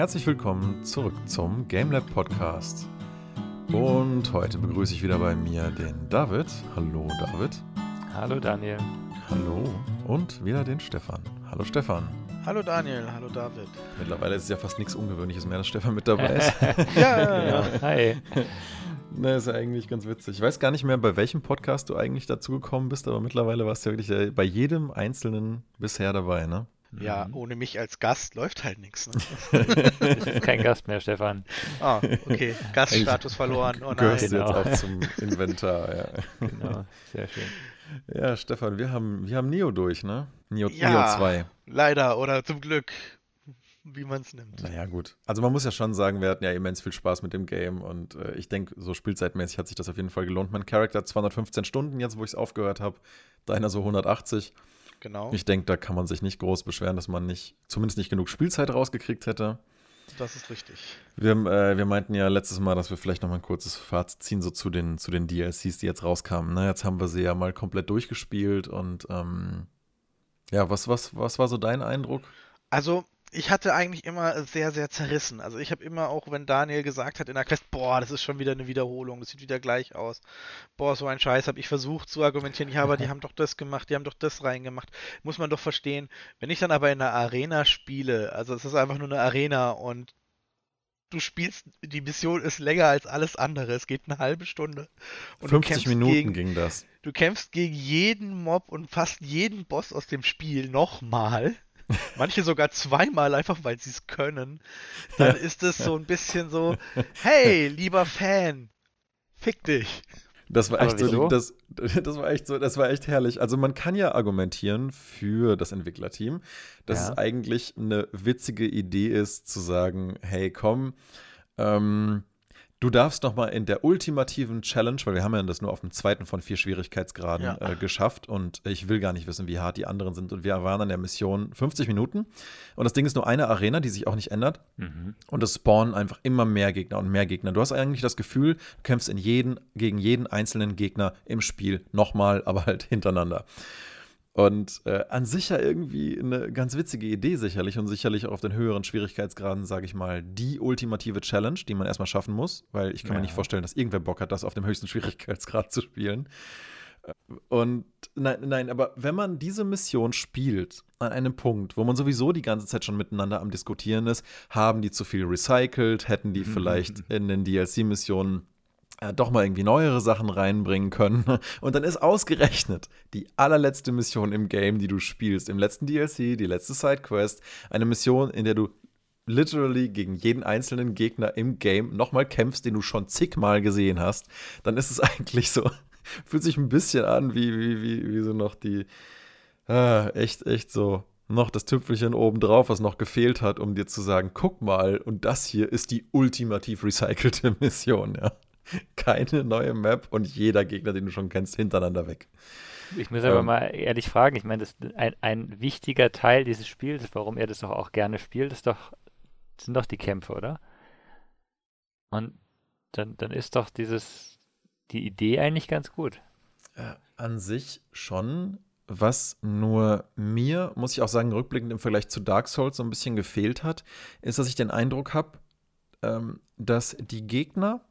herzlich willkommen zurück zum GameLab Podcast. Und heute begrüße ich wieder bei mir den David. Hallo David. Hallo Daniel. Hallo. Und wieder den Stefan. Hallo Stefan. Hallo Daniel, hallo David. Mittlerweile ist es ja fast nichts Ungewöhnliches mehr, dass Stefan mit dabei ist. ja, ja, hi. Ne, ist ja eigentlich ganz witzig. Ich weiß gar nicht mehr, bei welchem Podcast du eigentlich dazugekommen bist, aber mittlerweile warst du ja wirklich äh, bei jedem einzelnen bisher dabei, ne? Ja, mhm. ohne mich als Gast läuft halt nichts. Ne? du bist kein Gast mehr, Stefan. Ah, okay. Gaststatus verloren. Oh nein. Gehörst genau. jetzt auch zum Inventar, ja. Genau, sehr schön. Ja, Stefan, wir haben, wir haben Neo durch, ne? Neo, ja, Neo 2. Leider oder zum Glück, wie man es nimmt. Naja, gut. Also man muss ja schon sagen, wir hatten ja immens viel Spaß mit dem Game und äh, ich denke, so spielzeitmäßig hat sich das auf jeden Fall gelohnt. Mein Charakter hat 215 Stunden jetzt, wo ich es aufgehört habe. Deiner so 180. Genau. Ich denke, da kann man sich nicht groß beschweren, dass man nicht, zumindest nicht genug Spielzeit rausgekriegt hätte. Das ist richtig. Wir, äh, wir meinten ja letztes Mal, dass wir vielleicht noch mal ein kurzes Fazit ziehen, so zu den, zu den DLCs, die jetzt rauskamen. Ne? Jetzt haben wir sie ja mal komplett durchgespielt und ähm, ja, was, was, was war so dein Eindruck? Also, ich hatte eigentlich immer sehr, sehr zerrissen. Also ich habe immer auch, wenn Daniel gesagt hat in der Quest, boah, das ist schon wieder eine Wiederholung, das sieht wieder gleich aus. Boah, so ein Scheiß, habe ich versucht zu argumentieren, ja, aber die haben doch das gemacht, die haben doch das reingemacht. Muss man doch verstehen. Wenn ich dann aber in einer Arena spiele, also es ist einfach nur eine Arena und du spielst, die Mission ist länger als alles andere. Es geht eine halbe Stunde. Und 50 Minuten gegen, ging das. Du kämpfst gegen jeden Mob und fast jeden Boss aus dem Spiel nochmal. Manche sogar zweimal, einfach weil sie es können. Dann ist es so ein bisschen so, hey, lieber Fan, fick dich. Das war echt so, das, das war echt so, das war echt herrlich. Also man kann ja argumentieren für das Entwicklerteam, dass ja. es eigentlich eine witzige Idee ist, zu sagen, hey, komm, ähm, Du darfst nochmal in der ultimativen Challenge, weil wir haben ja das nur auf dem zweiten von vier Schwierigkeitsgraden ja. äh, geschafft und ich will gar nicht wissen, wie hart die anderen sind. Und wir waren an der Mission 50 Minuten und das Ding ist nur eine Arena, die sich auch nicht ändert. Mhm. Und es spawnen einfach immer mehr Gegner und mehr Gegner. Du hast eigentlich das Gefühl, du kämpfst in jeden, gegen jeden einzelnen Gegner im Spiel nochmal, aber halt hintereinander. Und äh, an sich ja irgendwie eine ganz witzige Idee sicherlich und sicherlich auch auf den höheren Schwierigkeitsgraden, sage ich mal, die ultimative Challenge, die man erstmal schaffen muss, weil ich kann ja. mir nicht vorstellen, dass irgendwer Bock hat, das auf dem höchsten Schwierigkeitsgrad zu spielen. Und nein, nein, aber wenn man diese Mission spielt an einem Punkt, wo man sowieso die ganze Zeit schon miteinander am Diskutieren ist, haben die zu viel recycelt, hätten die vielleicht in den DLC-Missionen doch mal irgendwie neuere Sachen reinbringen können. Und dann ist ausgerechnet die allerletzte Mission im Game, die du spielst, im letzten DLC, die letzte Sidequest, eine Mission, in der du literally gegen jeden einzelnen Gegner im Game nochmal kämpfst, den du schon zigmal gesehen hast, dann ist es eigentlich so, fühlt sich ein bisschen an wie, wie, wie, wie so noch die, ah, echt, echt so, noch das Tüpfelchen oben drauf, was noch gefehlt hat, um dir zu sagen, guck mal, und das hier ist die ultimativ recycelte Mission, ja. keine neue Map und jeder Gegner, den du schon kennst, hintereinander weg. Ich muss aber ähm, mal ehrlich fragen, ich meine, das ein, ein wichtiger Teil dieses Spiels, warum er das doch auch gerne spielt, ist doch, sind doch die Kämpfe, oder? Und dann, dann ist doch dieses, die Idee eigentlich ganz gut. Äh, an sich schon. Was nur mir, muss ich auch sagen, rückblickend im Vergleich zu Dark Souls so ein bisschen gefehlt hat, ist, dass ich den Eindruck habe, ähm, dass die Gegner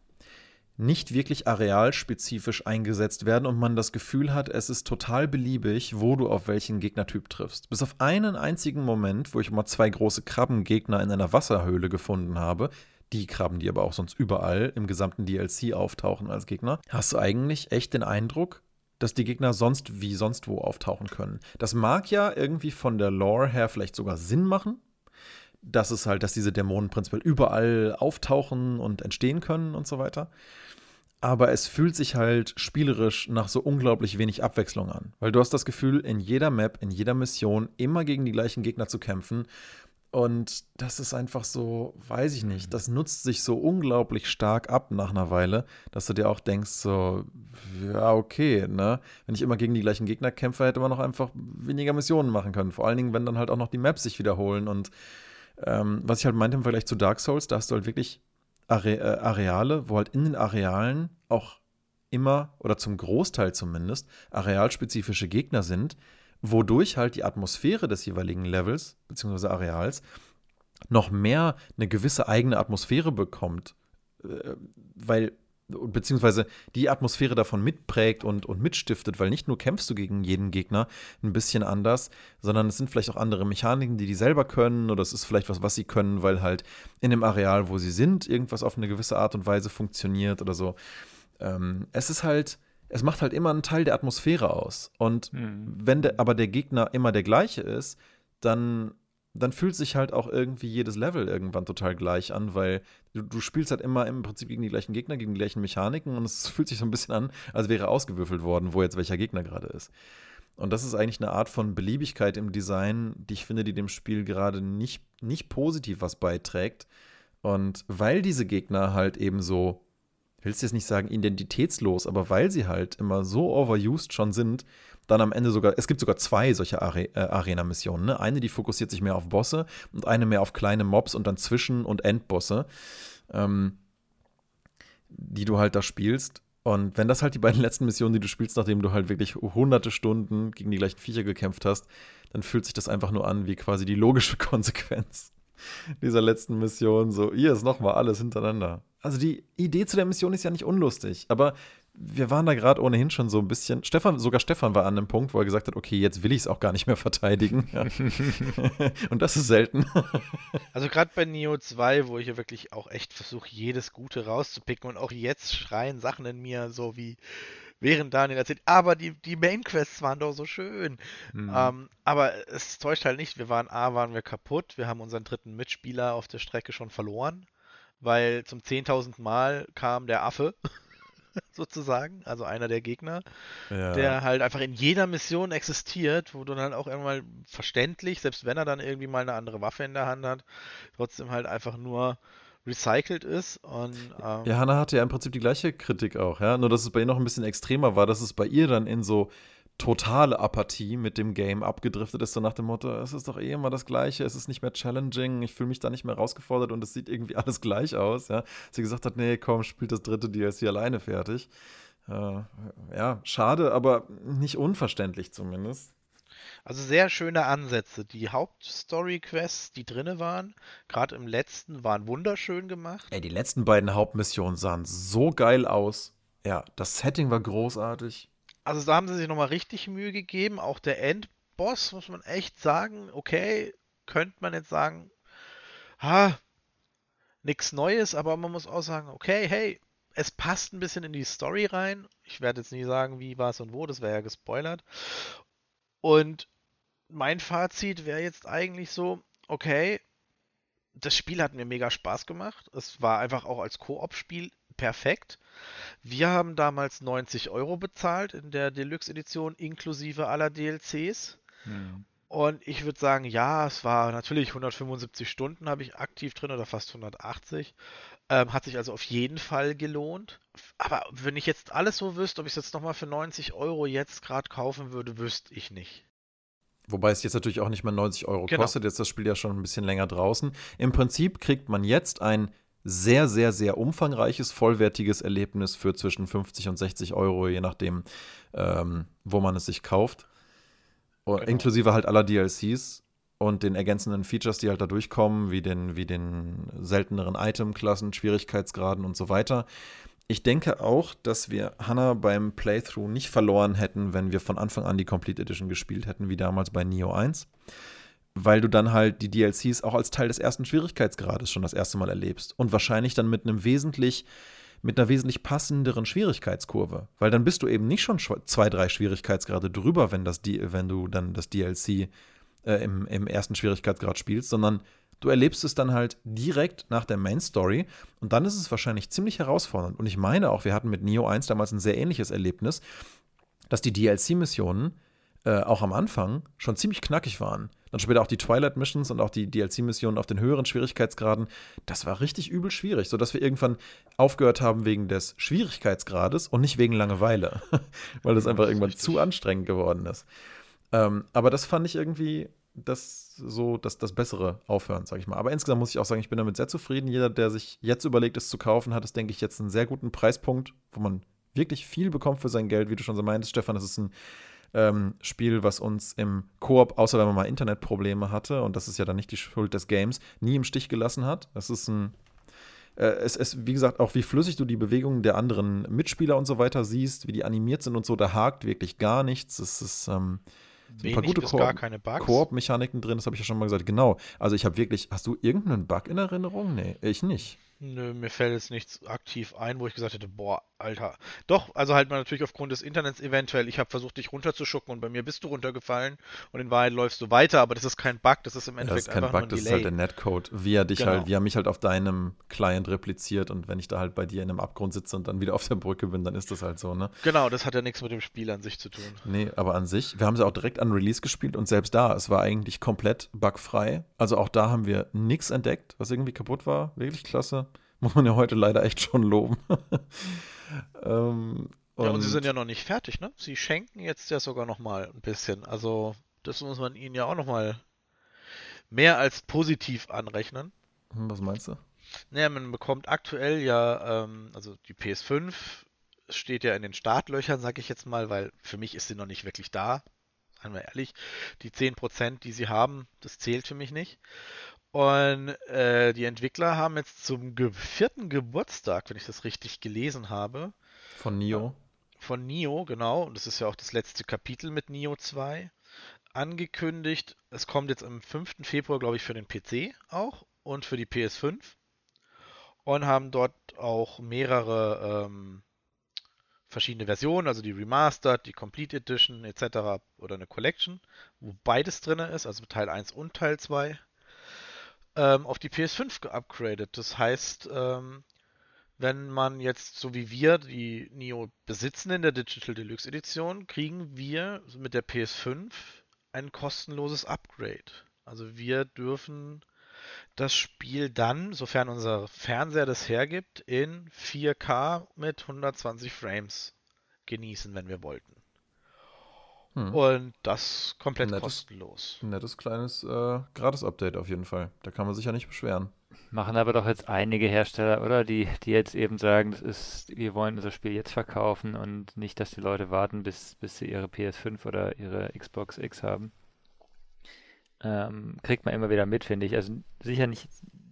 nicht wirklich arealspezifisch eingesetzt werden und man das Gefühl hat, es ist total beliebig, wo du auf welchen Gegnertyp triffst. Bis auf einen einzigen Moment, wo ich mal zwei große Krabbengegner in einer Wasserhöhle gefunden habe, die Krabben, die aber auch sonst überall im gesamten DLC auftauchen als Gegner, hast du eigentlich echt den Eindruck, dass die Gegner sonst wie sonst wo auftauchen können. Das mag ja irgendwie von der Lore her vielleicht sogar Sinn machen, dass es halt, dass diese Dämonen prinzipiell überall auftauchen und entstehen können und so weiter aber es fühlt sich halt spielerisch nach so unglaublich wenig Abwechslung an. Weil du hast das Gefühl, in jeder Map, in jeder Mission immer gegen die gleichen Gegner zu kämpfen. Und das ist einfach so, weiß ich nicht, das nutzt sich so unglaublich stark ab nach einer Weile, dass du dir auch denkst, so, ja, okay, ne? Wenn ich immer gegen die gleichen Gegner kämpfe, hätte man noch einfach weniger Missionen machen können. Vor allen Dingen, wenn dann halt auch noch die Maps sich wiederholen. Und ähm, was ich halt meinte im Vergleich zu Dark Souls, da hast du halt wirklich Are äh, Areale, wo halt in den Arealen auch immer oder zum Großteil zumindest arealspezifische Gegner sind, wodurch halt die Atmosphäre des jeweiligen Levels bzw. Areals noch mehr eine gewisse eigene Atmosphäre bekommt. Äh, weil beziehungsweise die Atmosphäre davon mitprägt und, und mitstiftet, weil nicht nur kämpfst du gegen jeden Gegner ein bisschen anders, sondern es sind vielleicht auch andere Mechaniken, die die selber können oder es ist vielleicht was, was sie können, weil halt in dem Areal, wo sie sind, irgendwas auf eine gewisse Art und Weise funktioniert oder so. Ähm, es ist halt, es macht halt immer einen Teil der Atmosphäre aus. Und hm. wenn der, aber der Gegner immer der gleiche ist, dann dann fühlt sich halt auch irgendwie jedes Level irgendwann total gleich an, weil du, du, spielst halt immer im Prinzip gegen die gleichen Gegner, gegen die gleichen Mechaniken und es fühlt sich so ein bisschen an, als wäre ausgewürfelt worden, wo jetzt welcher Gegner gerade ist. Und das ist eigentlich eine Art von Beliebigkeit im Design, die ich finde, die dem Spiel gerade nicht, nicht positiv was beiträgt. Und weil diese Gegner halt eben so, willst du jetzt nicht sagen identitätslos, aber weil sie halt immer so overused schon sind, dann am Ende sogar, es gibt sogar zwei solche Are äh, Arena-Missionen. Ne? Eine, die fokussiert sich mehr auf Bosse und eine mehr auf kleine Mobs und dann Zwischen- und Endbosse, ähm, die du halt da spielst. Und wenn das halt die beiden letzten Missionen, die du spielst, nachdem du halt wirklich hunderte Stunden gegen die gleichen Viecher gekämpft hast, dann fühlt sich das einfach nur an wie quasi die logische Konsequenz dieser letzten Mission. So, hier ist nochmal alles hintereinander. Also die Idee zu der Mission ist ja nicht unlustig, aber wir waren da gerade ohnehin schon so ein bisschen. Stefan, sogar Stefan war an einem Punkt, wo er gesagt hat, okay, jetzt will ich es auch gar nicht mehr verteidigen. Und das ist selten. Also gerade bei Neo 2, wo ich ja wirklich auch echt versuche, jedes Gute rauszupicken und auch jetzt schreien Sachen in mir so wie während Daniel erzählt, aber die, die Main-Quests waren doch so schön. Mhm. Ähm, aber es täuscht halt nicht, wir waren, A, waren wir kaputt, wir haben unseren dritten Mitspieler auf der Strecke schon verloren, weil zum 10.000 Mal kam der Affe sozusagen, also einer der Gegner, ja. der halt einfach in jeder Mission existiert, wo du dann auch irgendwann verständlich, selbst wenn er dann irgendwie mal eine andere Waffe in der Hand hat, trotzdem halt einfach nur recycelt ist. Und, ähm, ja, Hannah hatte ja im Prinzip die gleiche Kritik auch, ja. Nur dass es bei ihr noch ein bisschen extremer war, dass es bei ihr dann in so totale Apathie mit dem Game abgedriftet ist, so nach dem Motto, es ist doch eh immer das Gleiche, es ist nicht mehr challenging, ich fühle mich da nicht mehr herausgefordert und es sieht irgendwie alles gleich aus, ja. Sie gesagt hat, nee, komm, spielt das dritte DLC alleine fertig. Äh, ja, schade, aber nicht unverständlich zumindest. Also sehr schöne Ansätze. Die Hauptstory-Quests, die drinne waren, gerade im letzten, waren wunderschön gemacht. Ey, die letzten beiden Hauptmissionen sahen so geil aus. Ja, das Setting war großartig. Also da haben sie sich nochmal richtig Mühe gegeben. Auch der Endboss, muss man echt sagen, okay, könnte man jetzt sagen, ha, nichts Neues, aber man muss auch sagen, okay, hey, es passt ein bisschen in die Story rein. Ich werde jetzt nie sagen, wie, was und wo, das wäre ja gespoilert. Und mein Fazit wäre jetzt eigentlich so, okay, das Spiel hat mir mega Spaß gemacht. Es war einfach auch als Koop-Spiel perfekt. Wir haben damals 90 Euro bezahlt in der Deluxe-Edition inklusive aller DLCs. Hm. Und ich würde sagen, ja, es war natürlich 175 Stunden habe ich aktiv drin oder fast 180. Ähm, hat sich also auf jeden Fall gelohnt. Aber wenn ich jetzt alles so wüsste, ob ich es jetzt nochmal für 90 Euro jetzt gerade kaufen würde, wüsste ich nicht. Wobei es jetzt natürlich auch nicht mehr 90 Euro genau. kostet. Jetzt ist das Spiel ja schon ein bisschen länger draußen. Im Prinzip kriegt man jetzt ein sehr, sehr, sehr umfangreiches, vollwertiges Erlebnis für zwischen 50 und 60 Euro, je nachdem, ähm, wo man es sich kauft. Genau. Inklusive halt aller DLCs und den ergänzenden Features, die halt da durchkommen, wie den, wie den selteneren Itemklassen, Schwierigkeitsgraden und so weiter. Ich denke auch, dass wir Hannah beim Playthrough nicht verloren hätten, wenn wir von Anfang an die Complete Edition gespielt hätten, wie damals bei Neo 1 weil du dann halt die DLCs auch als Teil des ersten Schwierigkeitsgrades schon das erste Mal erlebst und wahrscheinlich dann mit einem wesentlich mit einer wesentlich passenderen Schwierigkeitskurve, weil dann bist du eben nicht schon zwei, drei Schwierigkeitsgrade drüber, wenn, das, wenn du dann das DLC äh, im, im ersten Schwierigkeitsgrad spielst, sondern du erlebst es dann halt direkt nach der Main Story und dann ist es wahrscheinlich ziemlich herausfordernd. Und ich meine auch, wir hatten mit Neo 1 damals ein sehr ähnliches Erlebnis, dass die DLC-Missionen äh, auch am Anfang schon ziemlich knackig waren. Dann später auch die Twilight Missions und auch die DLC-Missionen auf den höheren Schwierigkeitsgraden. Das war richtig übel schwierig, sodass wir irgendwann aufgehört haben wegen des Schwierigkeitsgrades und nicht wegen Langeweile, weil das einfach irgendwann zu anstrengend geworden ist. Ähm, aber das fand ich irgendwie das so das, das bessere Aufhören, sage ich mal. Aber insgesamt muss ich auch sagen, ich bin damit sehr zufrieden. Jeder, der sich jetzt überlegt, es zu kaufen, hat es, denke ich, jetzt einen sehr guten Preispunkt, wo man wirklich viel bekommt für sein Geld, wie du schon so meintest, Stefan. Es ist ein ähm, Spiel, was uns im Koop, außer wenn man mal Internetprobleme hatte, und das ist ja dann nicht die Schuld des Games, nie im Stich gelassen hat. Es ist ein äh, es ist, wie gesagt, auch wie flüssig du die Bewegungen der anderen Mitspieler und so weiter siehst, wie die animiert sind und so, da hakt wirklich gar nichts. Es ist ähm, ein paar gute Koop-Mechaniken drin, das habe ich ja schon mal gesagt. Genau. Also ich habe wirklich, hast du irgendeinen Bug in Erinnerung? Nee, ich nicht. Nö, mir fällt jetzt nichts aktiv ein, wo ich gesagt hätte, boah, Alter. Doch, also halt mal natürlich aufgrund des Internets eventuell. Ich habe versucht, dich runterzuschucken und bei mir bist du runtergefallen und in Wahrheit läufst du weiter, aber das ist kein Bug, das ist im Endeffekt ja, das ist kein Bug, das ist halt der Netcode, wie er dich halt, genau. halt, wie er mich halt auf deinem Client repliziert und wenn ich da halt bei dir in einem Abgrund sitze und dann wieder auf der Brücke bin, dann ist das halt so, ne? Genau, das hat ja nichts mit dem Spiel an sich zu tun. Nee, aber an sich, wir haben sie auch direkt an Release gespielt und selbst da, es war eigentlich komplett bugfrei. Also auch da haben wir nichts entdeckt, was irgendwie kaputt war. Wirklich klasse. Muss man ja heute leider echt schon loben. ähm, und ja, und sie sind ja noch nicht fertig, ne? Sie schenken jetzt ja sogar noch mal ein bisschen. Also, das muss man ihnen ja auch noch mal mehr als positiv anrechnen. Hm, was meinst du? Naja, man bekommt aktuell ja, ähm, also die PS5 steht ja in den Startlöchern, sag ich jetzt mal, weil für mich ist sie noch nicht wirklich da. Seien wir ehrlich. Die 10%, die sie haben, das zählt für mich nicht. Und äh, die Entwickler haben jetzt zum ge vierten Geburtstag, wenn ich das richtig gelesen habe. Von Nio. Von Nio, genau. Und das ist ja auch das letzte Kapitel mit Nio 2. Angekündigt. Es kommt jetzt am 5. Februar, glaube ich, für den PC auch und für die PS5. Und haben dort auch mehrere ähm, verschiedene Versionen, also die Remastered, die Complete Edition etc. oder eine Collection, wo beides drin ist, also Teil 1 und Teil 2 ähm, auf die PS5 geupgradet. Das heißt, ähm, wenn man jetzt, so wie wir, die Neo besitzen in der Digital Deluxe Edition, kriegen wir mit der PS5 ein kostenloses Upgrade. Also wir dürfen das Spiel dann, sofern unser Fernseher das hergibt, in 4K mit 120 Frames genießen, wenn wir wollten. Hm. Und das komplett nettes, kostenlos. Nettes kleines äh, Gratis-Update auf jeden Fall. Da kann man sich ja nicht beschweren. Machen aber doch jetzt einige Hersteller, oder? Die, die jetzt eben sagen, das ist, wir wollen unser Spiel jetzt verkaufen und nicht, dass die Leute warten, bis, bis sie ihre PS5 oder ihre Xbox X haben. Ähm, kriegt man immer wieder mit, finde ich. Also sicher nicht,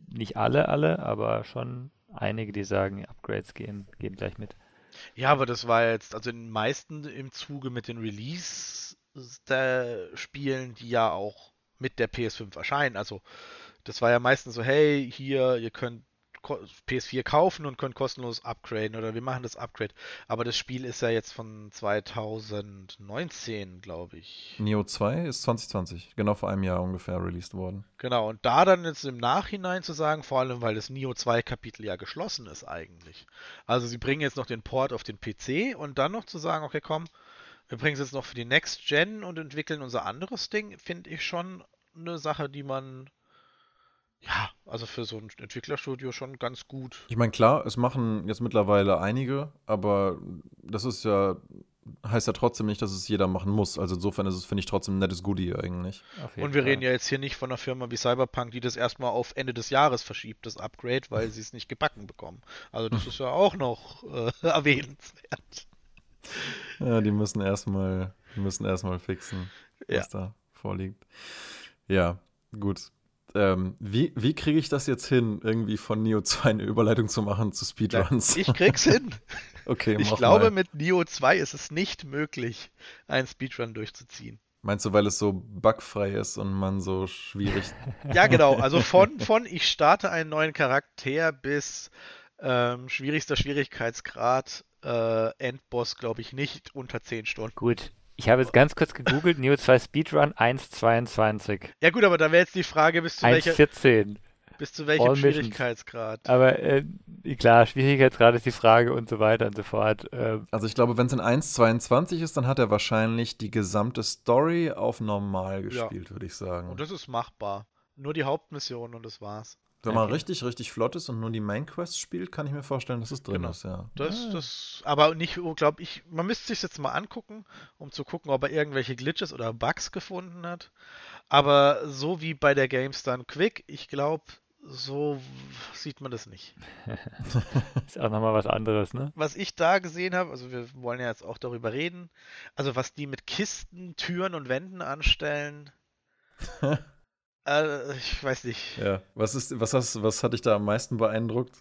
nicht alle, alle, aber schon einige, die sagen, Upgrades gehen, gehen gleich mit. Ja, aber das war jetzt, also in den meisten im Zuge mit den Release-Spielen, die ja auch mit der PS5 erscheinen. Also das war ja meistens so, hey, hier, ihr könnt PS4 kaufen und könnt kostenlos upgraden oder wir machen das Upgrade. Aber das Spiel ist ja jetzt von 2019, glaube ich. Neo 2 ist 2020, genau vor einem Jahr ungefähr released worden. Genau, und da dann jetzt im Nachhinein zu sagen, vor allem weil das Neo 2 Kapitel ja geschlossen ist eigentlich. Also sie bringen jetzt noch den Port auf den PC und dann noch zu sagen, okay, komm, wir bringen es jetzt noch für die Next Gen und entwickeln unser anderes Ding, finde ich schon eine Sache, die man ja, also für so ein Entwicklerstudio schon ganz gut. Ich meine, klar, es machen jetzt mittlerweile einige, aber das ist ja, heißt ja trotzdem nicht, dass es jeder machen muss. Also insofern ist es, finde ich, trotzdem ein nettes Goodie eigentlich. Und wir Fall. reden ja jetzt hier nicht von einer Firma wie Cyberpunk, die das erstmal auf Ende des Jahres verschiebt, das Upgrade, weil sie es nicht gebacken bekommen. Also das ist ja auch noch äh, erwähnenswert. Ja, die müssen erstmal, die müssen erstmal fixen, was ja. da vorliegt. Ja, gut ähm, wie, wie kriege ich das jetzt hin, irgendwie von Neo 2 eine Überleitung zu machen zu Speedruns? Ich krieg's hin. okay, Ich glaube, mal. mit Neo 2 ist es nicht möglich, einen Speedrun durchzuziehen. Meinst du, weil es so bugfrei ist und man so schwierig. ja, genau. Also von, von ich starte einen neuen Charakter bis ähm, schwierigster Schwierigkeitsgrad, äh, Endboss, glaube ich, nicht unter 10 Stunden. Gut, ich habe jetzt ganz kurz gegoogelt, Neo 2 Speedrun 1,22. Ja gut, aber da wäre jetzt die Frage, bis zu 1,14. Bis zu welchem All Schwierigkeitsgrad? Missions. Aber äh, klar, Schwierigkeitsgrad ist die Frage und so weiter und so fort. Äh, also ich glaube, wenn es in 1,22 ist, dann hat er wahrscheinlich die gesamte Story auf normal gespielt, ja. würde ich sagen. Und das ist machbar. Nur die Hauptmission und das war's. Wenn man okay. richtig, richtig flott ist und nur die Main Quest spielt, kann ich mir vorstellen, dass es drin genau. ist, ja. Das, ja. das, aber nicht, oh, glaube ich, man müsste sich jetzt mal angucken, um zu gucken, ob er irgendwelche Glitches oder Bugs gefunden hat. Aber so wie bei der Games Done Quick, ich glaube, so sieht man das nicht. ist auch nochmal was anderes, ne? Was ich da gesehen habe, also wir wollen ja jetzt auch darüber reden, also was die mit Kisten, Türen und Wänden anstellen, äh, ich weiß nicht. Ja, was ist, was hast, was hat dich da am meisten beeindruckt?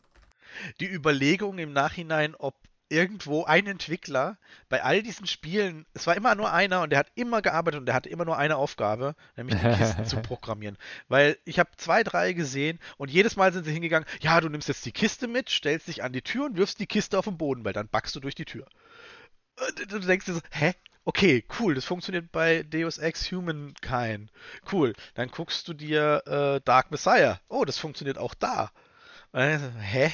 Die Überlegung im Nachhinein, ob irgendwo ein Entwickler bei all diesen Spielen, es war immer nur einer und der hat immer gearbeitet und der hatte immer nur eine Aufgabe, nämlich die Kisten zu programmieren. Weil ich habe zwei, drei gesehen und jedes Mal sind sie hingegangen, ja, du nimmst jetzt die Kiste mit, stellst dich an die Tür und wirfst die Kiste auf den Boden, weil dann backst du durch die Tür. Und du denkst dir so, hä? Okay, cool, das funktioniert bei Deus Ex Humankind. Cool, dann guckst du dir äh, Dark Messiah. Oh, das funktioniert auch da. Hä?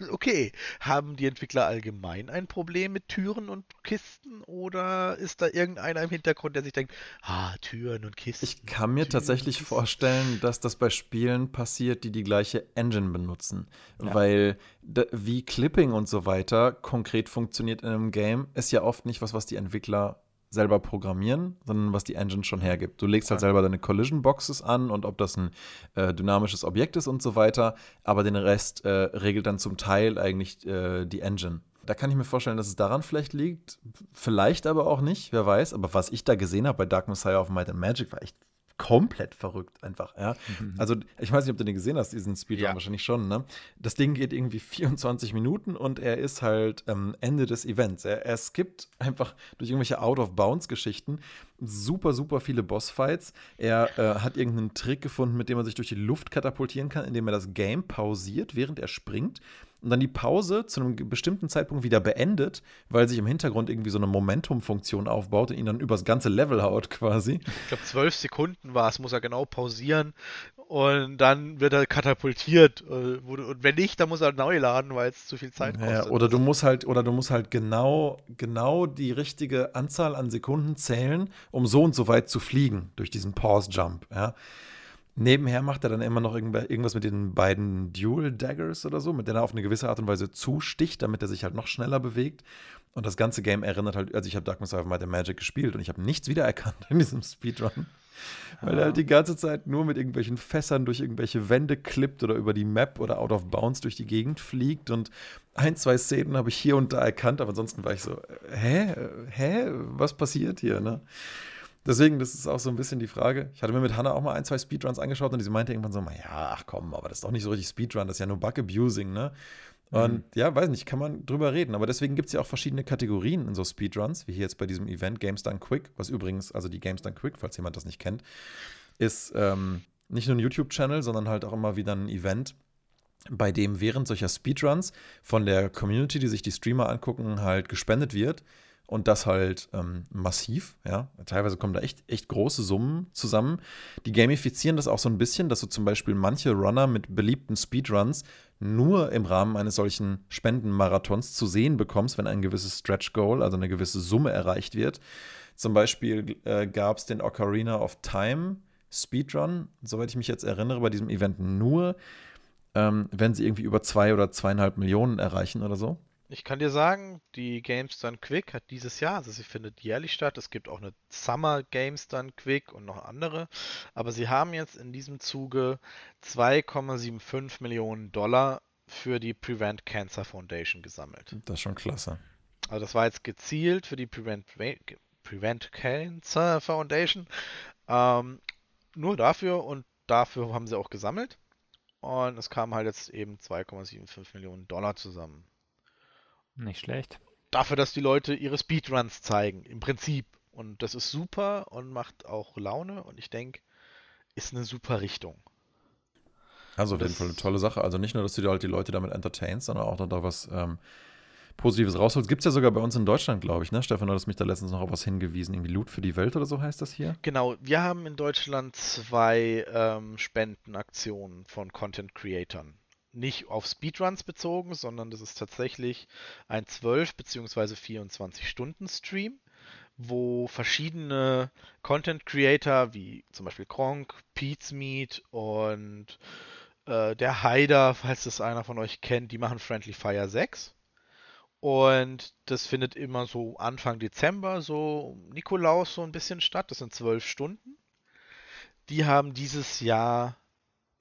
okay, haben die Entwickler allgemein ein Problem mit Türen und Kisten oder ist da irgendeiner im Hintergrund, der sich denkt, ah, Türen und Kisten? Ich kann mir Türen tatsächlich vorstellen, dass das bei Spielen passiert, die die gleiche Engine benutzen, ja. weil wie Clipping und so weiter konkret funktioniert in einem Game, ist ja oft nicht was, was die Entwickler selber programmieren, sondern was die Engine schon hergibt. Du legst halt selber deine Collision Boxes an und ob das ein äh, dynamisches Objekt ist und so weiter, aber den Rest äh, regelt dann zum Teil eigentlich äh, die Engine. Da kann ich mir vorstellen, dass es daran vielleicht liegt, vielleicht aber auch nicht, wer weiß. Aber was ich da gesehen habe bei Dark Messiah of Might and Magic war echt komplett verrückt einfach, ja. Mhm. Also, ich weiß nicht, ob du den gesehen hast, diesen Speedrun, ja. wahrscheinlich schon, ne? Das Ding geht irgendwie 24 Minuten und er ist halt ähm, Ende des Events. Er, er skippt einfach durch irgendwelche Out-of-Bounds-Geschichten super, super viele Bossfights. Er äh, hat irgendeinen Trick gefunden, mit dem er sich durch die Luft katapultieren kann, indem er das Game pausiert, während er springt und dann die Pause zu einem bestimmten Zeitpunkt wieder beendet, weil sich im Hintergrund irgendwie so eine Momentum-Funktion aufbaut und ihn dann übers ganze Level haut quasi. Ich glaube, zwölf Sekunden war es, muss er genau pausieren und dann wird er katapultiert. Äh, und wenn nicht, dann muss er neu laden, weil es zu viel Zeit kostet. Ja, oder du musst halt, oder du musst halt genau, genau die richtige Anzahl an Sekunden zählen, um so und so weit zu fliegen durch diesen Pause-Jump. Ja. Nebenher macht er dann immer noch irgendwas mit den beiden Dual Daggers oder so, mit denen er auf eine gewisse Art und Weise zusticht, damit er sich halt noch schneller bewegt. Und das ganze Game erinnert halt, also ich habe Dark Messiah of Might and Magic gespielt und ich habe nichts wiedererkannt in diesem Speedrun. Weil er halt die ganze Zeit nur mit irgendwelchen Fässern durch irgendwelche Wände klippt oder über die Map oder out of bounds durch die Gegend fliegt. Und ein, zwei Szenen habe ich hier und da erkannt, aber ansonsten war ich so, hä? Hä? Was passiert hier, ne? Deswegen, das ist auch so ein bisschen die Frage. Ich hatte mir mit Hannah auch mal ein, zwei Speedruns angeschaut und sie meinte irgendwann so, ja, ach komm, aber das ist doch nicht so richtig Speedrun, das ist ja nur Bug-Abusing, ne? Und mhm. ja, weiß nicht, kann man drüber reden. Aber deswegen gibt es ja auch verschiedene Kategorien in so Speedruns, wie hier jetzt bei diesem Event Games Done Quick, was übrigens, also die Games Done Quick, falls jemand das nicht kennt, ist ähm, nicht nur ein YouTube-Channel, sondern halt auch immer wieder ein Event, bei dem während solcher Speedruns von der Community, die sich die Streamer angucken, halt gespendet wird und das halt ähm, massiv, ja. Teilweise kommen da echt, echt große Summen zusammen. Die gamifizieren das auch so ein bisschen, dass du zum Beispiel manche Runner mit beliebten Speedruns nur im Rahmen eines solchen Spendenmarathons zu sehen bekommst, wenn ein gewisses Stretch Goal, also eine gewisse Summe erreicht wird. Zum Beispiel äh, gab es den Ocarina of Time Speedrun, soweit ich mich jetzt erinnere, bei diesem Event nur, ähm, wenn sie irgendwie über zwei oder zweieinhalb Millionen erreichen oder so. Ich kann dir sagen, die Games Done Quick hat dieses Jahr, also sie findet jährlich statt. Es gibt auch eine Summer Games Done Quick und noch andere. Aber sie haben jetzt in diesem Zuge 2,75 Millionen Dollar für die Prevent Cancer Foundation gesammelt. Das ist schon klasse. Also das war jetzt gezielt für die Prevent, Prevent Cancer Foundation. Ähm, nur dafür und dafür haben sie auch gesammelt. Und es kamen halt jetzt eben 2,75 Millionen Dollar zusammen. Nicht schlecht. Dafür, dass die Leute ihre Speedruns zeigen, im Prinzip. Und das ist super und macht auch Laune und ich denke, ist eine super Richtung. Also auf jeden Fall eine tolle Sache. Also nicht nur, dass du halt die Leute damit entertainst, sondern auch da was ähm, Positives rausholst. Gibt es ja sogar bei uns in Deutschland, glaube ich, ne? Stefan, du hast mich da letztens noch auf was hingewiesen. Irgendwie Loot für die Welt oder so heißt das hier? Genau, wir haben in Deutschland zwei ähm, Spendenaktionen von Content Creatern nicht auf Speedruns bezogen, sondern das ist tatsächlich ein 12 bzw. 24 Stunden Stream, wo verschiedene Content Creator wie zum Beispiel Kronk, Pete's Meat und äh, der Haider, falls das einer von euch kennt, die machen Friendly Fire 6. Und das findet immer so Anfang Dezember, so Nikolaus so ein bisschen statt. Das sind zwölf Stunden. Die haben dieses Jahr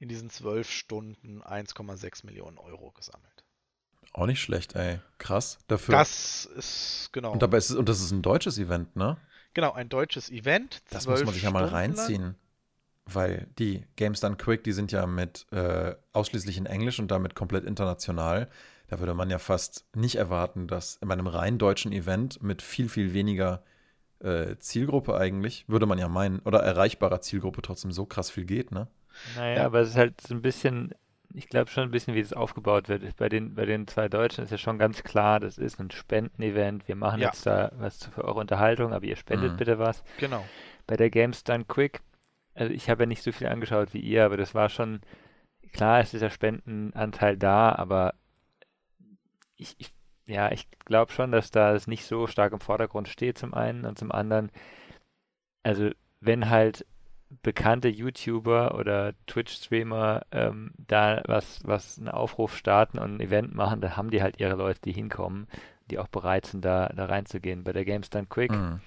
in diesen zwölf Stunden 1,6 Millionen Euro gesammelt. Auch nicht schlecht, ey. Krass. Dafür. Das ist, genau. Und, dabei ist es, und das ist ein deutsches Event, ne? Genau, ein deutsches Event. Das muss man sich ja mal reinziehen. Lang. Weil die Games Done Quick, die sind ja mit äh, ausschließlich in Englisch und damit komplett international. Da würde man ja fast nicht erwarten, dass in einem rein deutschen Event mit viel, viel weniger äh, Zielgruppe eigentlich, würde man ja meinen, oder erreichbarer Zielgruppe trotzdem so krass viel geht, ne? Naja, ja. aber es ist halt so ein bisschen, ich glaube schon ein bisschen, wie es aufgebaut wird. Bei den, bei den zwei Deutschen ist ja schon ganz klar, das ist ein Spendenevent. Wir machen ja. jetzt da was für eure Unterhaltung, aber ihr spendet mhm. bitte was. Genau. Bei der Games Done Quick, also ich habe ja nicht so viel angeschaut wie ihr, aber das war schon, klar ist dieser Spendenanteil da, aber ich, ich ja, ich glaube schon, dass da es nicht so stark im Vordergrund steht zum einen und zum anderen, also wenn halt bekannte YouTuber oder Twitch-Streamer ähm, da was, was einen Aufruf starten und ein Event machen, da haben die halt ihre Leute, die hinkommen, die auch bereit sind, da, da reinzugehen. Bei der Games Done Quick mhm.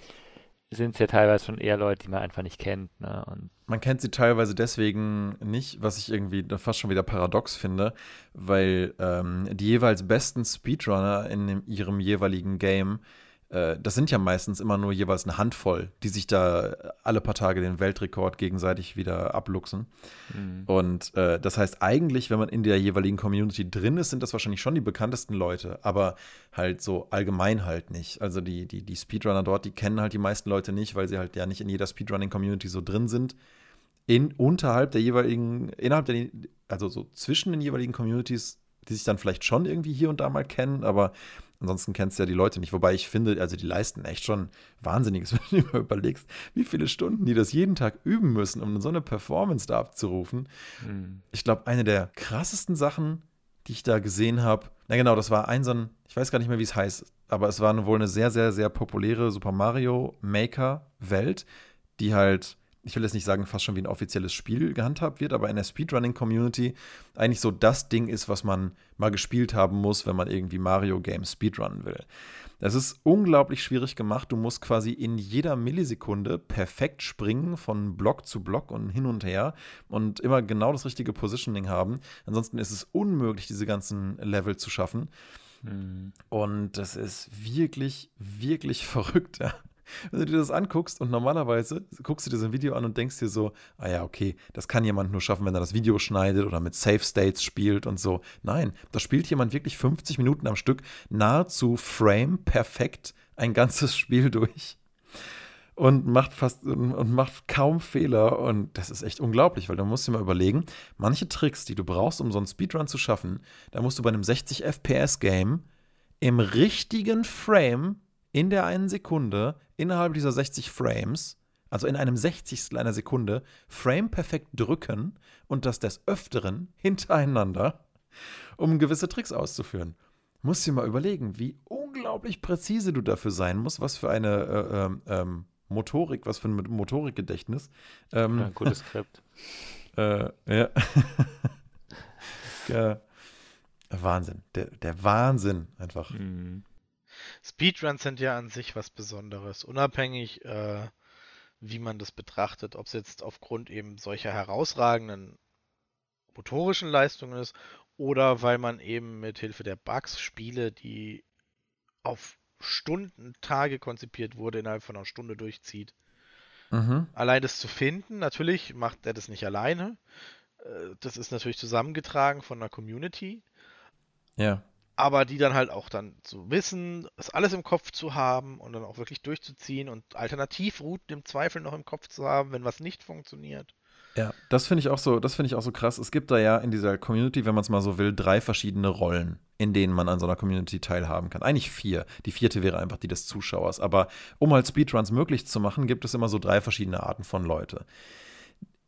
sind es ja teilweise schon eher Leute, die man einfach nicht kennt. Ne? Und man kennt sie teilweise deswegen nicht, was ich irgendwie fast schon wieder paradox finde, weil ähm, die jeweils besten Speedrunner in dem, ihrem jeweiligen Game das sind ja meistens immer nur jeweils eine Handvoll, die sich da alle paar Tage den Weltrekord gegenseitig wieder abluchsen. Mhm. Und äh, das heißt eigentlich, wenn man in der jeweiligen Community drin ist, sind das wahrscheinlich schon die bekanntesten Leute, aber halt so allgemein halt nicht. Also die, die, die Speedrunner dort, die kennen halt die meisten Leute nicht, weil sie halt ja nicht in jeder Speedrunning-Community so drin sind. In, unterhalb der jeweiligen, innerhalb der, also so zwischen den jeweiligen Communities, die sich dann vielleicht schon irgendwie hier und da mal kennen, aber Ansonsten kennst du ja die Leute nicht. Wobei ich finde, also die leisten echt schon Wahnsinniges, wenn du dir überlegst, wie viele Stunden die das jeden Tag üben müssen, um so eine Performance da abzurufen. Mhm. Ich glaube, eine der krassesten Sachen, die ich da gesehen habe, na genau, das war ein so ein, ich weiß gar nicht mehr, wie es heißt, aber es war wohl eine sehr, sehr, sehr populäre Super Mario Maker Welt, die halt ich will jetzt nicht sagen, fast schon wie ein offizielles Spiel gehandhabt wird, aber in der Speedrunning-Community eigentlich so das Ding ist, was man mal gespielt haben muss, wenn man irgendwie Mario Games speedrunnen will. Das ist unglaublich schwierig gemacht. Du musst quasi in jeder Millisekunde perfekt springen von Block zu Block und hin und her und immer genau das richtige Positioning haben. Ansonsten ist es unmöglich, diese ganzen Level zu schaffen. Mhm. Und das ist wirklich, wirklich verrückt. Ja. Wenn du dir das anguckst und normalerweise guckst du dir so ein Video an und denkst dir so, ah ja, okay, das kann jemand nur schaffen, wenn er das Video schneidet oder mit Safe States spielt und so. Nein, da spielt jemand wirklich 50 Minuten am Stück nahezu Frame perfekt ein ganzes Spiel durch und macht fast und macht kaum Fehler und das ist echt unglaublich, weil du musst dir mal überlegen, manche Tricks, die du brauchst, um so einen Speedrun zu schaffen, da musst du bei einem 60 FPS Game im richtigen Frame in der einen Sekunde innerhalb dieser 60 Frames, also in einem Sechzigstel einer Sekunde, Frame perfekt drücken und das des Öfteren hintereinander, um gewisse Tricks auszuführen. Musst dir mal überlegen, wie unglaublich präzise du dafür sein musst, was für eine äh, ähm, ähm Motorik, was für ein Motorikgedächtnis. Ähm, ja, gutes Skript. äh, ja. ja. Wahnsinn. Der, der Wahnsinn einfach. Mhm. Speedruns sind ja an sich was Besonderes, unabhängig, äh, wie man das betrachtet, ob es jetzt aufgrund eben solcher herausragenden motorischen Leistungen ist oder weil man eben mit Hilfe der Bugs Spiele, die auf Stunden, Tage konzipiert wurde, innerhalb von einer Stunde durchzieht. Mhm. Allein das zu finden, natürlich macht er das nicht alleine. Äh, das ist natürlich zusammengetragen von einer Community. Ja aber die dann halt auch dann zu wissen, das alles im Kopf zu haben und dann auch wirklich durchzuziehen und Alternativrouten im Zweifel noch im Kopf zu haben, wenn was nicht funktioniert. Ja, das finde ich auch so, das finde ich auch so krass. Es gibt da ja in dieser Community, wenn man es mal so will, drei verschiedene Rollen, in denen man an so einer Community teilhaben kann. Eigentlich vier. Die vierte wäre einfach die des Zuschauers. Aber um halt Speedruns möglich zu machen, gibt es immer so drei verschiedene Arten von Leute.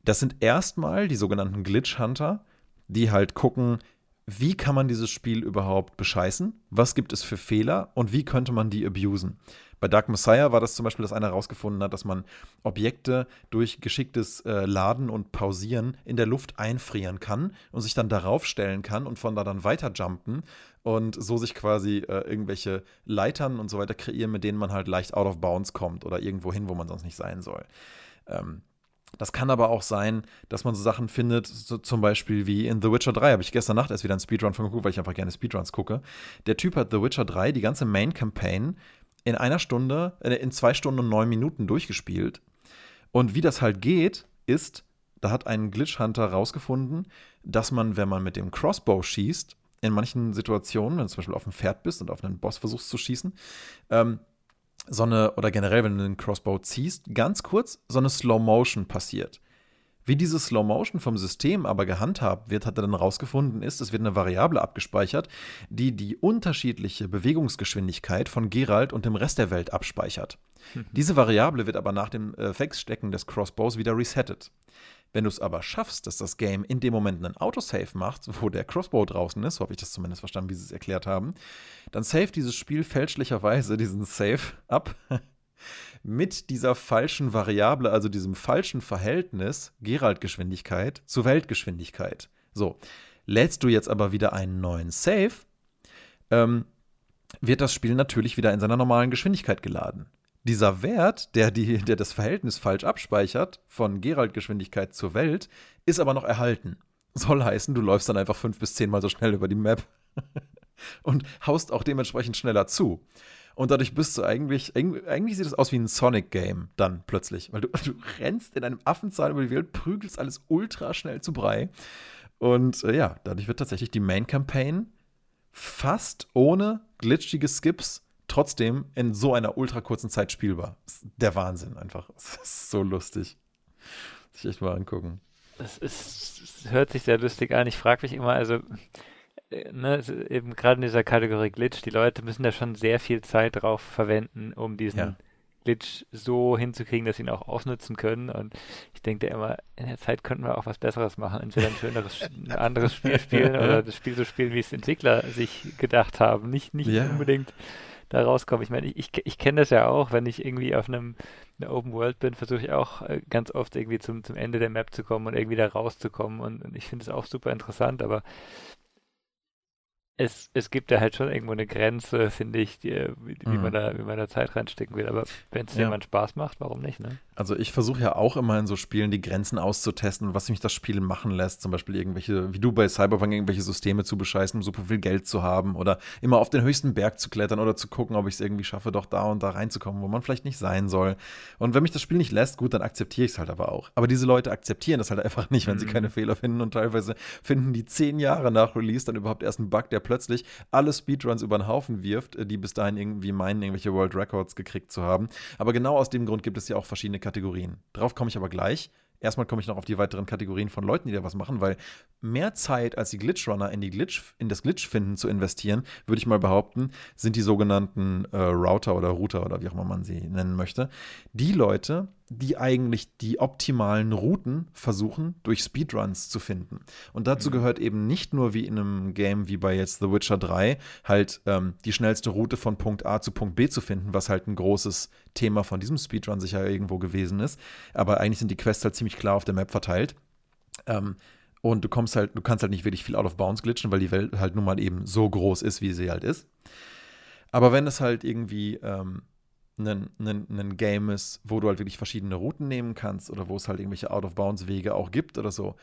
Das sind erstmal die sogenannten Glitch Hunter, die halt gucken, wie kann man dieses Spiel überhaupt bescheißen? Was gibt es für Fehler und wie könnte man die abusen? Bei Dark Messiah war das zum Beispiel, dass einer herausgefunden hat, dass man Objekte durch geschicktes äh, Laden und Pausieren in der Luft einfrieren kann und sich dann darauf stellen kann und von da dann weiter jumpen und so sich quasi äh, irgendwelche Leitern und so weiter kreieren, mit denen man halt leicht out of bounds kommt oder irgendwo hin, wo man sonst nicht sein soll. Ähm, Das kann aber auch sein, dass man so Sachen findet, so zum Beispiel wie in The Witcher 3, habe ich gestern Nacht erst wieder einen Speedrun von geguckt, weil ich einfach gerne Speedruns gucke. Der Typ hat The Witcher 3, die ganze Main-Campaign, in einer Stunde, äh, in zwei Stunden und neun Minuten durchgespielt. Und wie das halt geht, ist, da hat ein Glitch-Hunter rausgefunden, dass man, wenn man mit dem Crossbow schießt, in manchen Situationen, wenn du zum Beispiel auf dem Pferd bist und auf einen Boss versuchst zu schießen, ähm, so eine, oder generell, wenn du den Crossbow ziehst, ganz kurz so eine Slow Motion passiert. Wie diese Slow Motion vom System aber gehandhabt wird, hat er dann rausgefunden, ist, es wird eine Variable abgespeichert, die die unterschiedliche Bewegungsgeschwindigkeit von Geralt und dem Rest der Welt abspeichert. Mhm. Diese Variable wird aber nach dem äh, des Crossbows wieder resettet. Wenn du es aber schaffst, dass das Game in dem Moment einen Autosave macht, wo der Crossbow draußen ist, so habe ich das zumindest verstanden, wie sie es erklärt haben, dann save dieses Spiel fälschlicherweise diesen Save ab mit dieser falschen Variable, also diesem falschen Verhältnis Geralt-Geschwindigkeit zu Weltgeschwindigkeit. So, lädst du jetzt aber wieder einen neuen Save, ähm, wird das Spiel natürlich wieder in seiner normalen Geschwindigkeit geladen. Dieser Wert, der, die, der das Verhältnis falsch abspeichert, von Geralt-Geschwindigkeit zur Welt, ist aber noch erhalten. Soll heißen, du läufst dann einfach fünf bis zehnmal so schnell über die Map und haust auch dementsprechend schneller zu. Und dadurch bist du eigentlich, eigentlich sieht es aus wie ein Sonic-Game dann plötzlich, weil du, du rennst in einem Affenzahl über die Welt, prügelst alles ultra schnell zu Brei. Und äh, ja, dadurch wird tatsächlich die Main-Campaign fast ohne glitchige Skips trotzdem in so einer ultra kurzen Zeit spielbar. Der Wahnsinn einfach. Das ist so lustig. Sich echt mal angucken. Das ist, hört sich sehr lustig an. Ich frage mich immer, also äh, ne, eben gerade in dieser Kategorie Glitch, die Leute müssen da schon sehr viel Zeit drauf verwenden, um diesen ja. Glitch so hinzukriegen, dass sie ihn auch ausnutzen können. Und ich denke immer, in der Zeit könnten wir auch was Besseres machen. Entweder ein schöneres, ein anderes Spiel spielen oder das Spiel so spielen, wie es Entwickler sich gedacht haben. Nicht, nicht ja. unbedingt da rauskommen. Ich meine, ich, ich, ich kenne das ja auch, wenn ich irgendwie auf einem einer Open World bin, versuche ich auch äh, ganz oft irgendwie zum, zum Ende der Map zu kommen und irgendwie da rauszukommen. Und, und ich finde es auch super interessant, aber es, es gibt ja halt schon irgendwo eine Grenze, finde ich, die, wie, wie mhm. man da, wie man da Zeit reinstecken will. Aber wenn es ja. jemand Spaß macht, warum nicht, ne? Also ich versuche ja auch immer in so Spielen die Grenzen auszutesten, was mich das Spiel machen lässt. Zum Beispiel irgendwelche, wie du bei Cyberpunk, irgendwelche Systeme zu bescheißen, um super viel Geld zu haben oder immer auf den höchsten Berg zu klettern oder zu gucken, ob ich es irgendwie schaffe, doch da und da reinzukommen, wo man vielleicht nicht sein soll. Und wenn mich das Spiel nicht lässt, gut, dann akzeptiere ich es halt aber auch. Aber diese Leute akzeptieren das halt einfach nicht, wenn mhm. sie keine Fehler finden und teilweise finden die zehn Jahre nach Release dann überhaupt erst einen Bug, der plötzlich alle Speedruns über den Haufen wirft, die bis dahin irgendwie meinen, irgendwelche World Records gekriegt zu haben. Aber genau aus dem Grund gibt es ja auch verschiedene Kategorien. Drauf komme ich aber gleich. Erstmal komme ich noch auf die weiteren Kategorien von Leuten, die da was machen, weil mehr Zeit als die Glitchrunner in, die Glitch, in das Glitch-Finden zu investieren, würde ich mal behaupten, sind die sogenannten äh, Router oder Router oder wie auch immer man sie nennen möchte. Die Leute, die eigentlich die optimalen Routen versuchen, durch Speedruns zu finden. Und dazu mhm. gehört eben nicht nur wie in einem Game wie bei jetzt The Witcher 3, halt ähm, die schnellste Route von Punkt A zu Punkt B zu finden, was halt ein großes Thema von diesem Speedrun sicher irgendwo gewesen ist. Aber eigentlich sind die Quests halt ziemlich klar auf der Map verteilt. Ähm, und du kommst halt, du kannst halt nicht wirklich viel out of bounds glitchen, weil die Welt halt nun mal eben so groß ist, wie sie halt ist. Aber wenn es halt irgendwie ähm, ein, ein, ein Game ist, wo du halt wirklich verschiedene Routen nehmen kannst oder wo es halt irgendwelche Out-of-Bounds-Wege auch gibt oder so,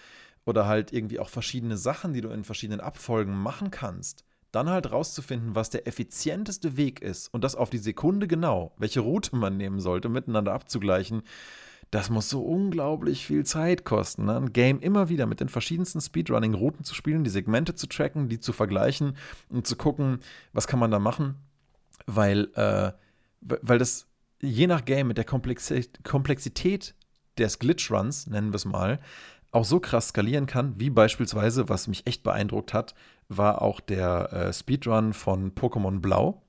oder halt irgendwie auch verschiedene Sachen, die du in verschiedenen Abfolgen machen kannst, dann halt rauszufinden, was der effizienteste Weg ist und das auf die Sekunde genau, welche Route man nehmen sollte, miteinander abzugleichen, das muss so unglaublich viel Zeit kosten. Ne? Ein Game immer wieder mit den verschiedensten Speedrunning-Routen zu spielen, die Segmente zu tracken, die zu vergleichen und zu gucken, was kann man da machen, weil, äh, weil das je nach Game mit der Komplexität des Glitch-Runs, nennen wir es mal, auch so krass skalieren kann, wie beispielsweise, was mich echt beeindruckt hat, war auch der äh, Speedrun von Pokémon Blau.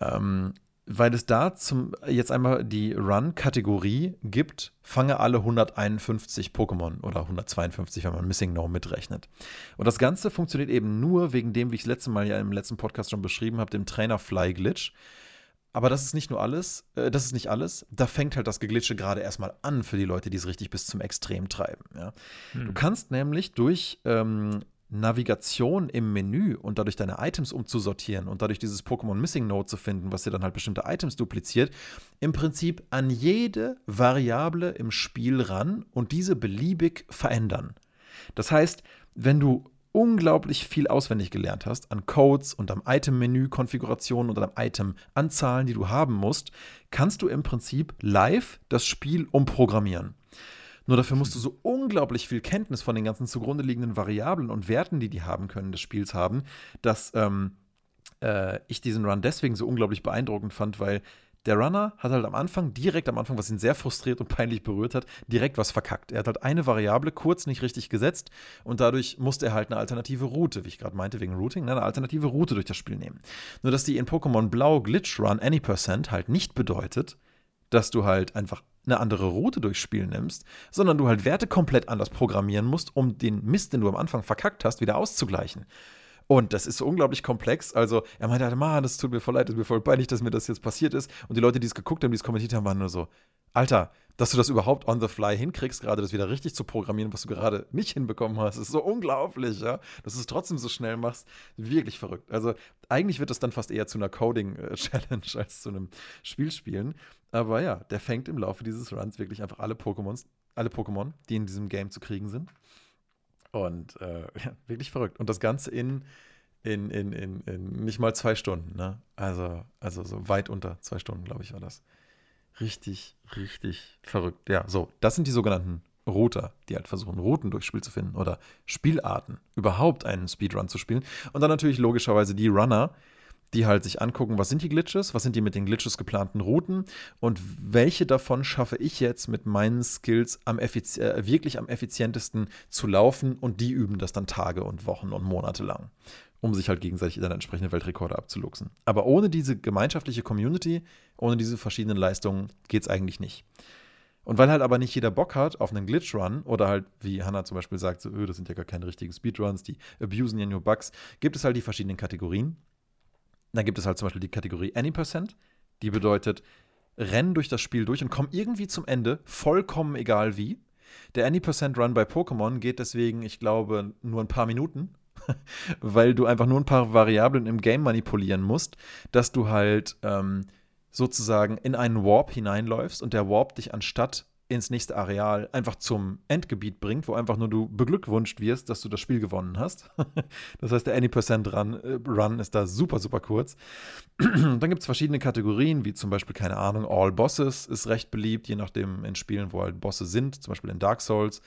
Ähm, weil es da zum, jetzt einmal die Run-Kategorie gibt, fange alle 151 Pokémon oder 152, wenn man Missing No mitrechnet. Und das Ganze funktioniert eben nur wegen dem, wie ich es letzte Mal ja im letzten Podcast schon beschrieben habe, dem Trainer-Fly-Glitch. Aber das ist nicht nur alles, äh, das ist nicht alles. Da fängt halt das Geglitsche gerade erstmal an für die Leute, die es richtig bis zum Extrem treiben. Ja. Hm. Du kannst nämlich durch ähm, Navigation im Menü und dadurch deine Items umzusortieren und dadurch dieses Pokémon Missing Node zu finden, was dir dann halt bestimmte Items dupliziert, im Prinzip an jede Variable im Spiel ran und diese beliebig verändern. Das heißt, wenn du unglaublich viel auswendig gelernt hast an Codes und am Item-Menü-Konfigurationen und am Item-Anzahlen, die du haben musst, kannst du im Prinzip live das Spiel umprogrammieren. Nur dafür musst du so unglaublich viel Kenntnis von den ganzen zugrunde liegenden Variablen und Werten, die die haben können, des Spiels haben, dass ähm, äh, ich diesen Run deswegen so unglaublich beeindruckend fand, weil der Runner hat halt am Anfang, direkt am Anfang, was ihn sehr frustriert und peinlich berührt hat, direkt was verkackt. Er hat halt eine Variable kurz nicht richtig gesetzt und dadurch musste er halt eine alternative Route, wie ich gerade meinte, wegen Routing, ne, eine alternative Route durch das Spiel nehmen. Nur, dass die in Pokémon Blau Glitch Run Any Percent halt nicht bedeutet, dass du halt einfach eine andere Route durchs Spiel nimmst, sondern du halt Werte komplett anders programmieren musst, um den Mist, den du am Anfang verkackt hast, wieder auszugleichen. Und das ist so unglaublich komplex. Also, er meinte halt, Mann, das tut mir voll leid, das ist mir voll peinlich, dass mir das jetzt passiert ist. Und die Leute, die es geguckt haben, die es kommentiert haben, waren nur so, Alter, dass du das überhaupt on the fly hinkriegst, gerade das wieder richtig zu programmieren, was du gerade nicht hinbekommen hast, ist so unglaublich, ja. Dass du es trotzdem so schnell machst, wirklich verrückt. Also, eigentlich wird das dann fast eher zu einer Coding-Challenge als zu einem Spielspielen. Aber ja, der fängt im Laufe dieses Runs wirklich einfach alle Pokémons, alle Pokémon, die in diesem Game zu kriegen sind. Und äh, wirklich verrückt. Und das Ganze in, in, in, in, in nicht mal zwei Stunden. Ne? Also, also so weit unter zwei Stunden, glaube ich, war das. Richtig, richtig verrückt. Ja, so, das sind die sogenannten Router, die halt versuchen, Routen durchs Spiel zu finden oder Spielarten, überhaupt einen Speedrun zu spielen. Und dann natürlich logischerweise die Runner, die halt sich angucken, was sind die Glitches, was sind die mit den Glitches geplanten Routen und welche davon schaffe ich jetzt mit meinen Skills am äh, wirklich am effizientesten zu laufen und die üben das dann Tage und Wochen und Monate lang, um sich halt gegenseitig dann entsprechende Weltrekorde abzuluxen. Aber ohne diese gemeinschaftliche Community, ohne diese verschiedenen Leistungen geht es eigentlich nicht. Und weil halt aber nicht jeder Bock hat auf einen Glitch-Run oder halt, wie Hannah zum Beispiel sagt, so, öh, das sind ja gar keine richtigen Speedruns, die abusen ja nur Bugs, gibt es halt die verschiedenen Kategorien. Dann gibt es halt zum Beispiel die Kategorie Any Percent, die bedeutet, rennen durch das Spiel durch und kommen irgendwie zum Ende, vollkommen egal wie. Der Any Percent Run bei Pokémon geht deswegen, ich glaube, nur ein paar Minuten, weil du einfach nur ein paar Variablen im Game manipulieren musst, dass du halt ähm, sozusagen in einen Warp hineinläufst und der Warp dich anstatt ins nächste Areal einfach zum Endgebiet bringt, wo einfach nur du beglückwünscht wirst, dass du das Spiel gewonnen hast. das heißt, der Any Percent Run, äh, ist da super, super kurz. Dann gibt es verschiedene Kategorien, wie zum Beispiel, keine Ahnung, All Bosses ist recht beliebt, je nachdem in Spielen, wo halt Bosse sind, zum Beispiel in Dark Souls.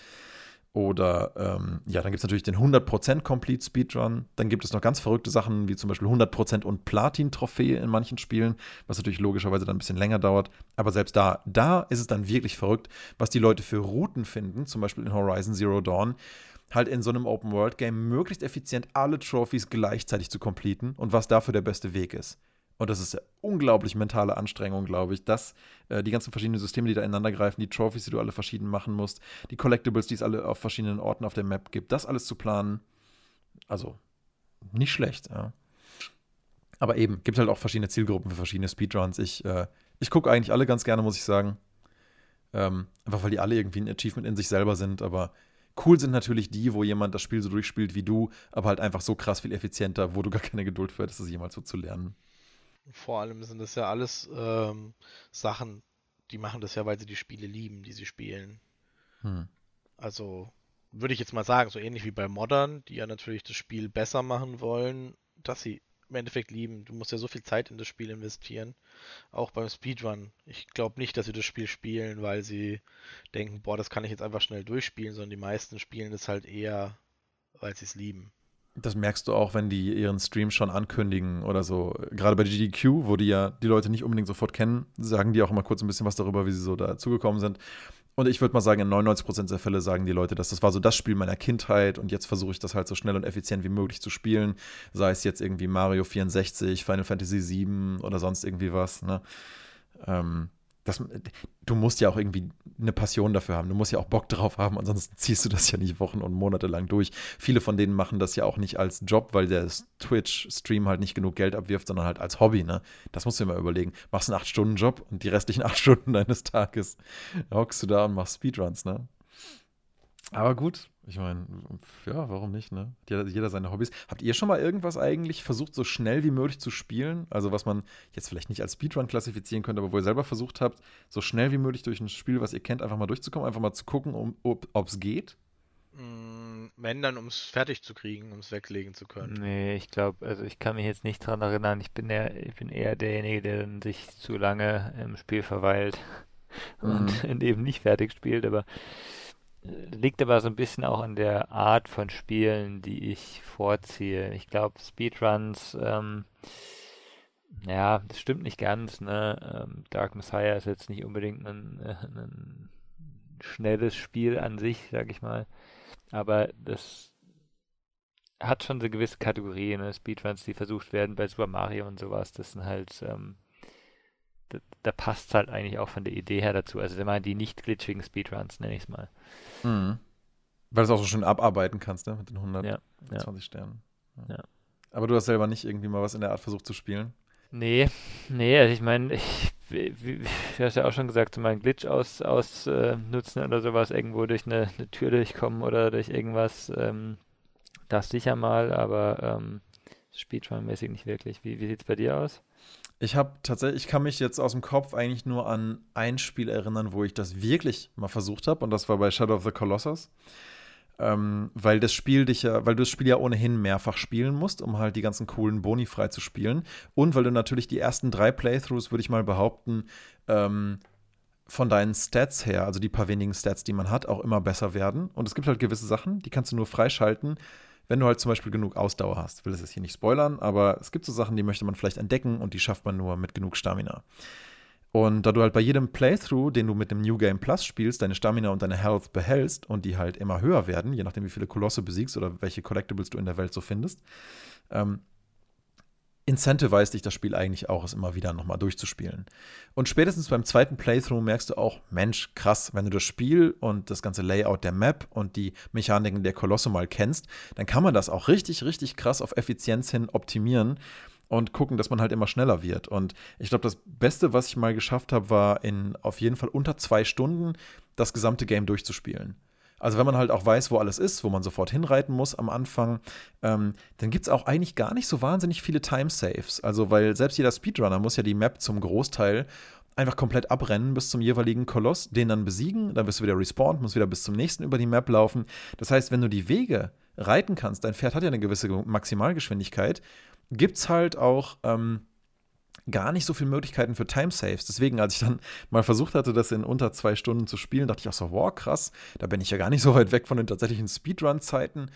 Oder ähm, ja, dann gibt es natürlich den 100% Complete Speedrun. Dann gibt es noch ganz verrückte Sachen, wie zum Beispiel 100% und Platin-Trophäe in manchen Spielen, was natürlich logischerweise dann ein bisschen länger dauert. Aber selbst da, da ist es dann wirklich verrückt, was die Leute für Routen finden, zum Beispiel in Horizon Zero Dawn, halt in so einem Open-World-Game möglichst effizient alle Trophies gleichzeitig zu completen und was dafür der beste Weg ist. Und das ist eine unglaublich mentale Anstrengung, glaube ich, dass äh, die ganzen verschiedenen Systeme, die da ineinander greifen, die Trophies, die du alle verschieden machen musst, die Collectibles, die es alle auf verschiedenen Orten auf der Map gibt, das alles zu planen, also nicht schlecht, ja. Aber eben, gibt halt auch verschiedene Zielgruppen für verschiedene Speedruns. Ich, äh, ich gucke eigentlich alle ganz gerne, muss ich sagen. Ähm, einfach weil die alle irgendwie ein Achievement in sich selber sind, aber cool sind natürlich die, wo jemand das Spiel so durchspielt wie du, aber halt einfach so krass viel effizienter, wo du gar keine Geduld für hättest, das jemals so zu lernen. Vor allem sind das ja alles ähm, Sachen, die machen das ja, weil sie die Spiele lieben, die sie spielen. Hm. Also würde ich jetzt mal sagen, so ähnlich wie bei Modern, die ja natürlich das Spiel besser machen wollen, dass sie im Endeffekt lieben. Du musst ja so viel Zeit in das Spiel investieren. Auch beim Speedrun. Ich glaube nicht, dass sie das Spiel spielen, weil sie denken, boah, das kann ich jetzt einfach schnell durchspielen, sondern die meisten spielen das halt eher, weil sie es lieben. Das merkst du auch, wenn die ihren Stream schon ankündigen oder so. Gerade bei GDQ, wo die ja die Leute nicht unbedingt sofort kennen, sagen die auch immer kurz ein bisschen was darüber, wie sie so dazugekommen sind. Und ich würde mal sagen, in 99% der Fälle sagen die Leute, dass das war so das Spiel meiner Kindheit und jetzt versuche ich das halt so schnell und effizient wie möglich zu spielen. Sei es jetzt irgendwie Mario 64, Final Fantasy 7 oder sonst irgendwie was. Ne? Ähm, das, du musst ja auch irgendwie eine Passion dafür haben. Du musst ja auch Bock drauf haben, ansonsten ziehst du das ja nicht Wochen und Monate lang durch. Viele von denen machen das ja auch nicht als Job, weil der Twitch-Stream halt nicht genug Geld abwirft, sondern halt als Hobby. Ne? Das musst du dir mal überlegen. Machst einen 8-Stunden-Job und die restlichen 8 Stunden deines Tages hockst du da und machst Speedruns. Ne? Aber gut, Ich meine, ja, warum nicht, ne? Jeder, jeder seine Hobbys. Habt ihr schon mal irgendwas eigentlich versucht, so schnell wie möglich zu spielen? Also, was man jetzt vielleicht nicht als Speedrun klassifizieren könnte, aber wo ihr selber versucht habt, so schnell wie möglich durch ein Spiel, was ihr kennt, einfach mal durchzukommen, einfach mal zu gucken, um, ob es geht? Mm, wenn dann, um es fertig zu kriegen, um es weglegen zu können. Nee, ich glaube, also ich kann mich jetzt nicht dran erinnern. Ich bin eher, ich bin eher derjenige, der dann sich zu lange im Spiel verweilt und mhm. eben nicht fertig spielt, aber liegt aber so ein bisschen auch an der Art von Spielen, die ich vorziehe. Ich glaube, Speedruns, ähm, ja, das stimmt nicht ganz. Ne? Ähm, Dark Messiah ist jetzt nicht unbedingt ein, äh, ein schnelles Spiel an sich, sag ich mal. Aber das hat schon so gewisse Kategorien, ne? Speedruns, die versucht werden bei Super Mario und sowas. Das sind halt ähm, da, da passt es halt eigentlich auch von der Idee her dazu. Also, wenn man die nicht glitschigen Speedruns, nenne ich es mal. Mhm. Weil du es auch so schön abarbeiten kannst, ne? Mit den 120 ja, ja. Sternen. Ja. ja. Aber du hast selber nicht irgendwie mal was in der Art versucht zu spielen? Nee, nee, also ich meine, ich, wie, du hast ja auch schon gesagt, so mal einen Glitch ausnutzen aus, äh, oder sowas, irgendwo durch eine, eine, Tür durchkommen oder durch irgendwas, ähm, das sicher mal, aber ähm, Speedrun-mäßig nicht wirklich. Wie, wie sieht es bei dir aus? Ich habe tatsächlich, ich kann mich jetzt aus dem Kopf eigentlich nur an ein Spiel erinnern, wo ich das wirklich mal versucht habe, und das war bei Shadow of the Colossus. Ähm, weil das Spiel dich ja, weil du das Spiel ja ohnehin mehrfach spielen musst, um halt die ganzen coolen Boni frei zu spielen. Und weil du natürlich die ersten drei Playthroughs, würde ich mal behaupten, ähm, von deinen Stats her, also die paar wenigen Stats, die man hat, auch immer besser werden. Und es gibt halt gewisse Sachen, die kannst du nur freischalten, wenn du halt zum Beispiel genug Ausdauer hast. Ich will das jetzt hier nicht spoilern, aber es gibt so Sachen, die möchte man vielleicht entdecken und die schafft man nur mit genug Stamina. Und da du halt bei jedem Playthrough, den du mit dem New Game Plus spielst, deine Stamina und deine Health behältst und die halt immer höher werden, je nachdem, wie viele Kolosse besiegst oder welche Collectibles du in der Welt so findest, ähm, incentivized dich das Spiel eigentlich auch, es immer wieder nochmal durchzuspielen. Und spätestens beim zweiten Playthrough merkst du auch, Mensch, krass, wenn du das Spiel und das ganze Layout der Map und die Mechaniken der Kolosse mal kennst, dann kann man das auch richtig, richtig krass auf Effizienz hin optimieren und gucken, dass man halt immer schneller wird. Und ich glaube, das Beste, was ich mal geschafft habe, war in auf jeden Fall unter zwei Stunden das gesamte Game durchzuspielen. Also wenn man halt auch weiß, wo alles ist, wo man sofort hinreiten muss am Anfang, ähm, dann gibt es auch eigentlich gar nicht so wahnsinnig viele Time-Saves. Also weil selbst jeder Speedrunner muss ja die Map zum Großteil einfach komplett abrennen bis zum jeweiligen Koloss, den dann besiegen, dann wirst du wieder respawned, musst wieder bis zum nächsten über die Map laufen. Das heißt, wenn du die Wege reiten kannst, dein Pferd hat ja eine gewisse Maximalgeschwindigkeit, gibt es halt auch ähm, gar nicht so viele Möglichkeiten für Time-Saves. Deswegen, als ich dann mal versucht hatte, das in unter zwei Stunden zu spielen, dachte ich auch so, wow, krass, da bin ich ja gar nicht so weit weg von den tatsächlichen Speedrun-Zeiten.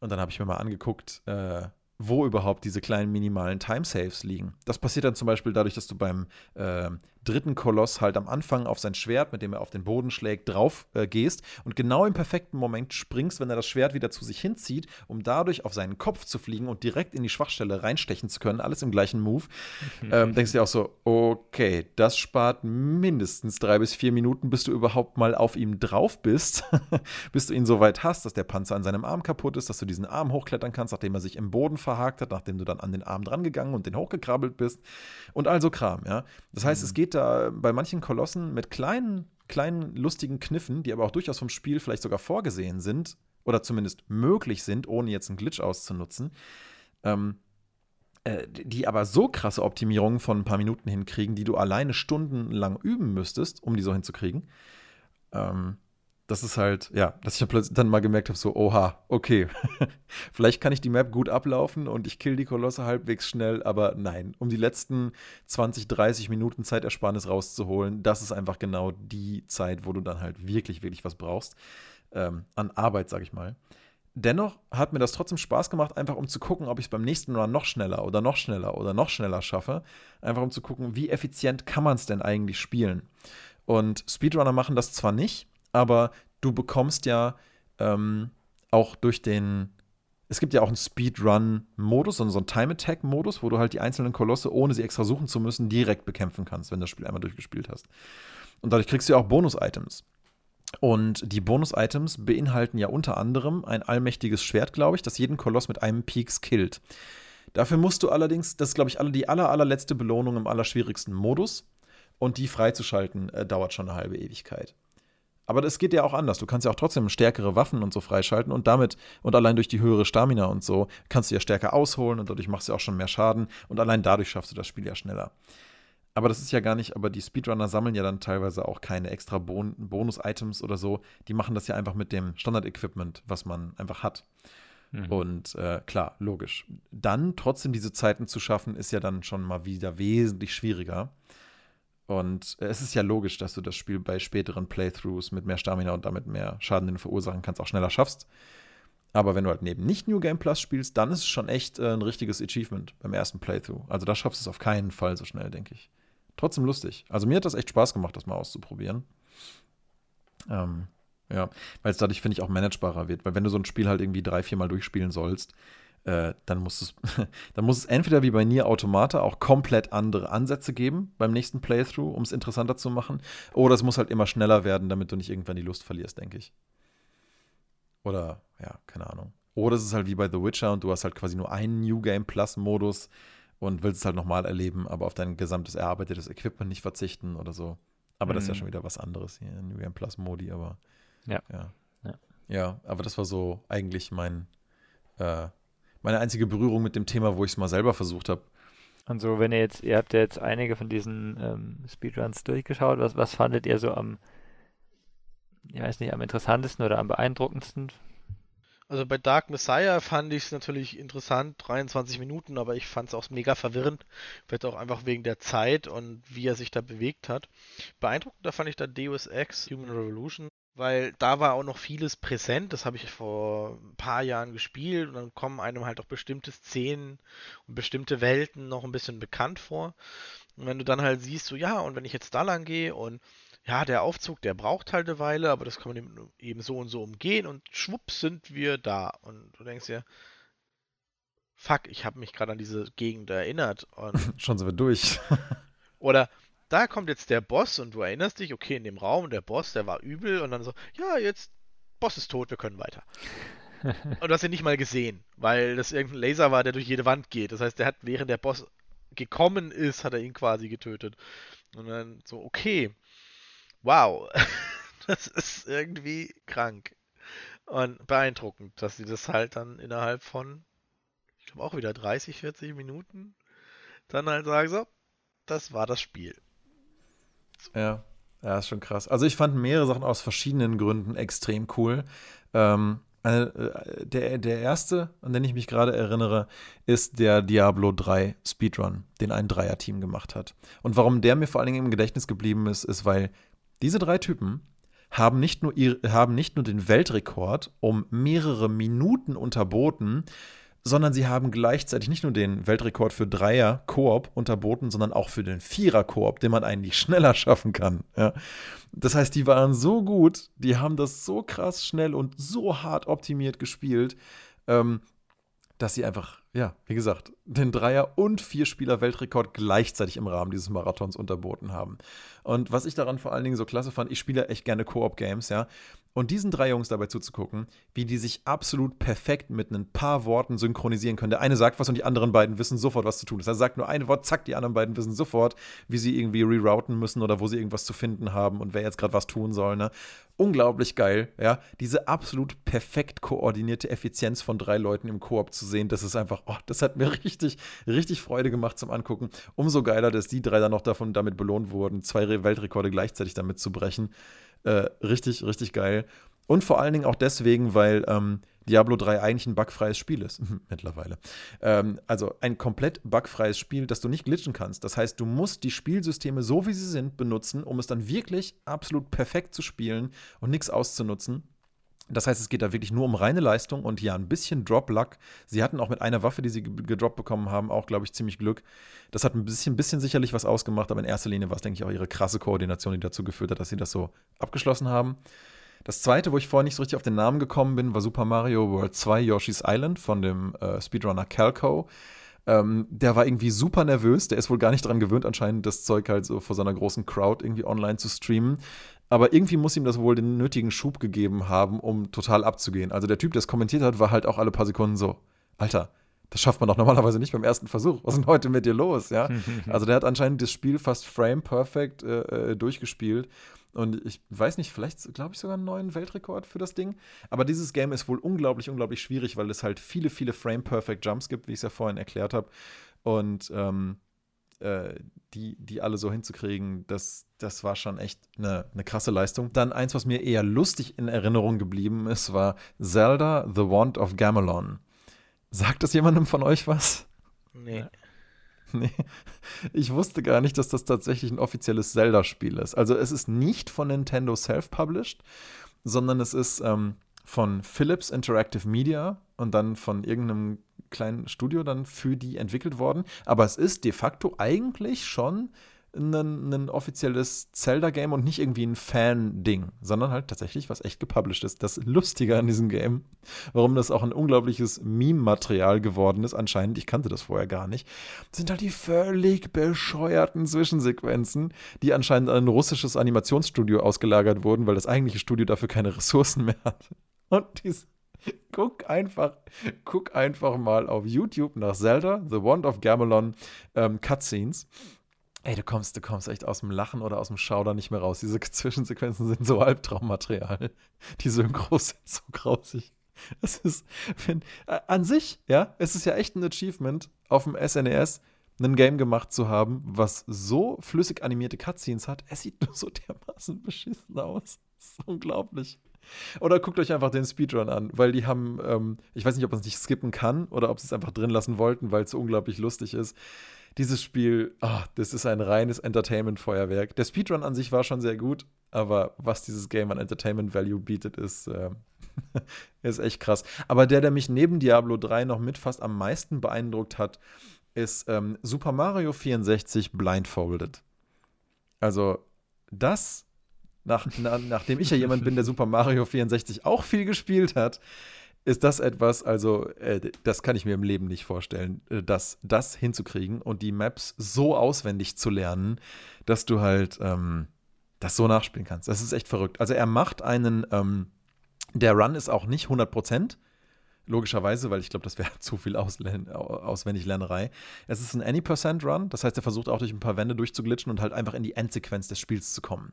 Und dann habe ich mir mal angeguckt, äh, wo überhaupt diese kleinen minimalen Time-Saves liegen. Das passiert dann zum Beispiel dadurch, dass du beim äh, dritten Koloss halt am Anfang auf sein Schwert, mit dem er auf den Boden schlägt, drauf äh, gehst und genau im perfekten Moment springst, wenn er das Schwert wieder zu sich hinzieht, um dadurch auf seinen Kopf zu fliegen und direkt in die Schwachstelle reinstechen zu können, alles im gleichen Move. ähm, denkst du dir auch so, okay, das spart mindestens drei bis vier Minuten, bis du überhaupt mal auf ihm drauf bist, bis du ihn so weit hast, dass der Panzer an seinem Arm kaputt ist, dass du diesen Arm hochklettern kannst, nachdem er sich im Boden verhakt hat, nachdem du dann an den Arm drangegangen und den hochgekrabbelt bist und also Kram, ja. Das heißt, mhm. es geht da bei manchen Kolossen mit kleinen, kleinen, lustigen Kniffen, die aber auch durchaus vom Spiel vielleicht sogar vorgesehen sind oder zumindest möglich sind, ohne jetzt einen Glitch auszunutzen, ähm, äh, die aber so krasse Optimierungen von ein paar Minuten hinkriegen, die du alleine stundenlang üben müsstest, um die so hinzukriegen. Ähm, das ist halt, ja, dass ich dann mal gemerkt habe, so, oha, okay, vielleicht kann ich die Map gut ablaufen und ich kill die Kolosse halbwegs schnell, aber nein, um die letzten 20, 30 Minuten Zeitersparnis rauszuholen, das ist einfach genau die Zeit, wo du dann halt wirklich, wirklich was brauchst, ähm, an Arbeit, sag ich mal. Dennoch hat mir das trotzdem Spaß gemacht, einfach um zu gucken, ob ich es beim nächsten Run noch schneller oder noch schneller oder noch schneller schaffe. Einfach um zu gucken, wie effizient kann man es denn eigentlich spielen. Und Speedrunner machen das zwar nicht, aber du bekommst ja ähm, auch durch den. Es gibt ja auch einen Speedrun-Modus, so einen Time-Attack-Modus, wo du halt die einzelnen Kolosse, ohne sie extra suchen zu müssen, direkt bekämpfen kannst, wenn du das Spiel einmal durchgespielt hast. Und dadurch kriegst du ja auch Bonus-Items. Und die Bonus-Items beinhalten ja unter anderem ein allmächtiges Schwert, glaube ich, das jeden Koloss mit einem Peaks killt. Dafür musst du allerdings, das ist, glaube ich, die aller, allerletzte Belohnung im allerschwierigsten Modus. Und die freizuschalten, äh, dauert schon eine halbe Ewigkeit. Aber das geht ja auch anders. Du kannst ja auch trotzdem stärkere Waffen und so freischalten und damit und allein durch die höhere Stamina und so kannst du ja stärker ausholen und dadurch machst du auch schon mehr Schaden und allein dadurch schaffst du das Spiel ja schneller. Aber das ist ja gar nicht, aber die Speedrunner sammeln ja dann teilweise auch keine extra Bon Bonus-Items oder so. Die machen das ja einfach mit dem Standard-Equipment, was man einfach hat. Mhm. Und äh, klar, logisch. Dann trotzdem diese Zeiten zu schaffen, ist ja dann schon mal wieder wesentlich schwieriger. Und es ist ja logisch, dass du das Spiel bei späteren Playthroughs mit mehr Stamina und damit mehr Schaden, den du verursachen kannst, auch schneller schaffst. Aber wenn du halt neben nicht New Game Plus spielst, dann ist es schon echt äh, ein richtiges Achievement beim ersten Playthrough. Also da schaffst du es auf keinen Fall so schnell, denke ich trotzdem lustig. Also mir hat das echt Spaß gemacht, das mal auszuprobieren. Ähm, ja, weil es dadurch, finde ich, auch managebarer wird. Weil wenn du so ein Spiel halt irgendwie drei, vier Mal durchspielen sollst, äh, dann, muss es, dann muss es entweder wie bei Nier Automata auch komplett andere Ansätze geben beim nächsten Playthrough, um es interessanter zu machen. Oder es muss halt immer schneller werden, damit du nicht irgendwann die Lust verlierst, denke ich. Oder, ja, keine Ahnung. Oder es ist halt wie bei The Witcher und du hast halt quasi nur einen New Game Plus Modus, und willst es halt nochmal erleben, aber auf dein gesamtes erarbeitetes Equipment nicht verzichten oder so. Aber mhm. das ist ja mhm. schon wieder was anderes hier New Game Plus Modi, aber ja. ja. Ja, ja aber das war so eigentlich mein, äh, meine einzige Berührung mit dem Thema, wo ich es mal selber versucht habe. Und so, wenn ihr jetzt, ihr habt ja jetzt einige von diesen ähm, Speedruns durchgeschaut, was, was fandet ihr so am, ich weiß nicht, am interessantesten oder am beeindruckendsten also bei Dark Messiah fand ich es natürlich interessant, 23 Minuten, aber ich fand es auch mega verwirrend. Vielleicht auch einfach wegen der Zeit und wie er sich da bewegt hat. Beeindruckender fand ich da Deus Ex Human Revolution, weil da war auch noch vieles präsent. Das habe ich vor ein paar Jahren gespielt und dann kommen einem halt auch bestimmte Szenen und bestimmte Welten noch ein bisschen bekannt vor. Und wenn du dann halt siehst, so ja, und wenn ich jetzt da lang gehe und ja, der Aufzug, der braucht halt eine Weile, aber das kann man eben so und so umgehen und schwupps sind wir da. Und du denkst dir, fuck, ich habe mich gerade an diese Gegend erinnert. Und Schon sind wir durch. oder da kommt jetzt der Boss und du erinnerst dich, okay, in dem Raum, der Boss, der war übel und dann so, ja, jetzt, Boss ist tot, wir können weiter. und du hast ihn nicht mal gesehen, weil das irgendein Laser war, der durch jede Wand geht. Das heißt, der hat, während der Boss gekommen ist, hat er ihn quasi getötet. Und dann so, okay, wow, das ist irgendwie krank. Und beeindruckend, dass sie das halt dann innerhalb von, ich glaube auch wieder 30, 40 Minuten dann halt sagen, so, das war das Spiel. Ja, ja, ist schon krass. Also ich fand mehrere Sachen aus verschiedenen Gründen extrem cool. Ähm, äh, der, der erste, an den ich mich gerade erinnere, ist der Diablo 3 Speedrun, den ein Dreier-Team gemacht hat. Und warum der mir vor allen Dingen im Gedächtnis geblieben ist, ist, weil diese drei Typen haben nicht nur, ihr, haben nicht nur den Weltrekord um mehrere Minuten unterboten, sondern sie haben gleichzeitig nicht nur den Weltrekord für Dreier Koop unterboten, sondern auch für den Vierer Koop, den man eigentlich schneller schaffen kann. Ja. Das heißt, die waren so gut, die haben das so krass schnell und so hart optimiert gespielt, ähm, dass sie einfach, ja, wie gesagt, den Dreier- und Vierspieler-Weltrekord gleichzeitig im Rahmen dieses Marathons unterboten haben. Und was ich daran vor allen Dingen so klasse fand, ich spiele echt gerne Koop-Games, ja. Und diesen drei Jungs dabei zuzugucken, wie die sich absolut perfekt mit ein paar Worten synchronisieren können. Der eine sagt was und die anderen beiden wissen sofort, was zu tun ist. Er sagt nur ein Wort, zack, die anderen beiden wissen sofort, wie sie irgendwie rerouten müssen oder wo sie irgendwas zu finden haben und wer jetzt gerade was tun soll. Ne? Unglaublich geil, ja. Diese absolut perfekt koordinierte Effizienz von drei Leuten im Koop zu sehen, das ist einfach, oh, das hat mir richtig, richtig Freude gemacht zum Angucken. Umso geiler, dass die drei dann noch davon damit belohnt wurden, zwei Weltrekorde gleichzeitig damit zu brechen. Äh, richtig, richtig geil. Und vor allen Dingen auch deswegen, weil ähm, Diablo 3 eigentlich ein bugfreies Spiel ist. Mittlerweile. Ähm, also ein komplett bugfreies Spiel, das du nicht glitchen kannst. Das heißt, du musst die Spielsysteme so wie sie sind benutzen, um es dann wirklich absolut perfekt zu spielen und nichts auszunutzen. Das heißt, es geht da wirklich nur um reine Leistung und ja, ein bisschen Drop-Luck. Sie hatten auch mit einer Waffe, die sie gedroppt bekommen haben, auch, glaube ich, ziemlich Glück. Das hat ein bisschen, bisschen sicherlich was ausgemacht, aber in erster Linie war es, denke ich, auch ihre krasse Koordination, die dazu geführt hat, dass sie das so abgeschlossen haben. Das zweite, wo ich vorher nicht so richtig auf den Namen gekommen bin, war Super Mario World 2 Yoshi's Island von dem äh, Speedrunner Calco. Ähm, der war irgendwie super nervös. Der ist wohl gar nicht daran gewöhnt, anscheinend das Zeug halt so vor seiner großen Crowd irgendwie online zu streamen. Aber irgendwie muss ihm das wohl den nötigen Schub gegeben haben, um total abzugehen. Also der Typ, der es kommentiert hat, war halt auch alle paar Sekunden so: Alter, das schafft man doch normalerweise nicht beim ersten Versuch. Was ist denn heute mit dir los? Ja? also der hat anscheinend das Spiel fast frame perfect äh, äh, durchgespielt. Und ich weiß nicht, vielleicht glaube ich sogar einen neuen Weltrekord für das Ding. Aber dieses Game ist wohl unglaublich, unglaublich schwierig, weil es halt viele, viele Frame-Perfect Jumps gibt, wie ich es ja vorhin erklärt habe. Und ähm, äh, die, die alle so hinzukriegen, das, das war schon echt eine, eine krasse Leistung. Dann eins, was mir eher lustig in Erinnerung geblieben ist, war Zelda The Wand of Gamelon. Sagt das jemandem von euch was? Nee. Nee. Ich wusste gar nicht, dass das tatsächlich ein offizielles Zelda-Spiel ist. Also es ist nicht von Nintendo self-published, sondern es ist ähm, von Philips Interactive Media und dann von irgendeinem kleinen Studio dann für die entwickelt worden. Aber es ist de facto eigentlich schon ein, ein offizielles Zelda-Game und nicht irgendwie ein Fan-Ding, sondern halt tatsächlich was echt gepublished ist. Das Lustige an diesem Game, warum das auch ein unglaubliches Meme-Material geworden ist, anscheinend, ich kannte das vorher gar nicht, sind halt die völlig bescheuerten Zwischensequenzen, die anscheinend an ein russisches Animationsstudio ausgelagert wurden, weil das eigentliche Studio dafür keine Ressourcen mehr hat. Und dies, guck einfach, guck einfach mal auf YouTube nach Zelda, The Wand of Gamelon ähm, Cutscenes. Ey, du kommst, du kommst echt aus dem Lachen oder aus dem Schauder nicht mehr raus. Diese Zwischensequenzen sind so Albtraummaterial. Die Synchros sind so grausig. Es ist, wenn, äh, an sich, ja, es ist ja echt ein Achievement, auf dem SNES e ein Game gemacht zu haben, was so flüssig animierte Cutscenes hat. Es sieht nur so dermaßen beschissen aus. Das ist unglaublich. Oder guckt euch einfach den Speedrun an, weil die haben, ähm, ich weiß nicht, ob man es nicht skippen kann oder ob sie es einfach drin lassen wollten, weil es so unglaublich lustig ist dieses Spiel, oh, das ist ein reines Entertainment-Feuerwerk. Der Speedrun an sich war schon sehr gut, aber was dieses Game an Entertainment Value bietet, ist, äh, ist echt krass. Aber der, der mich neben Diablo 3 noch mit fast am meisten beeindruckt hat, ist ähm, Super Mario 64 Blindfolded. Also, das, nach, na, nachdem ich ja jemand bin, der Super Mario 64 auch viel gespielt hat, ist das etwas, also äh, das kann ich mir im Leben nicht vorstellen, äh, das, das hinzukriegen und die Maps so auswendig zu lernen, dass du halt ähm, das so nachspielen kannst. Das ist echt verrückt. Also er macht einen, ähm, der Run ist auch nicht 100 Prozent, logischerweise, weil ich glaube, das wäre zu viel Auswendiglernerei. Es ist ein Any-Percent-Run, das heißt, er versucht auch durch ein paar Wände durchzuglitschen und halt einfach in die Endsequenz des Spiels zu kommen.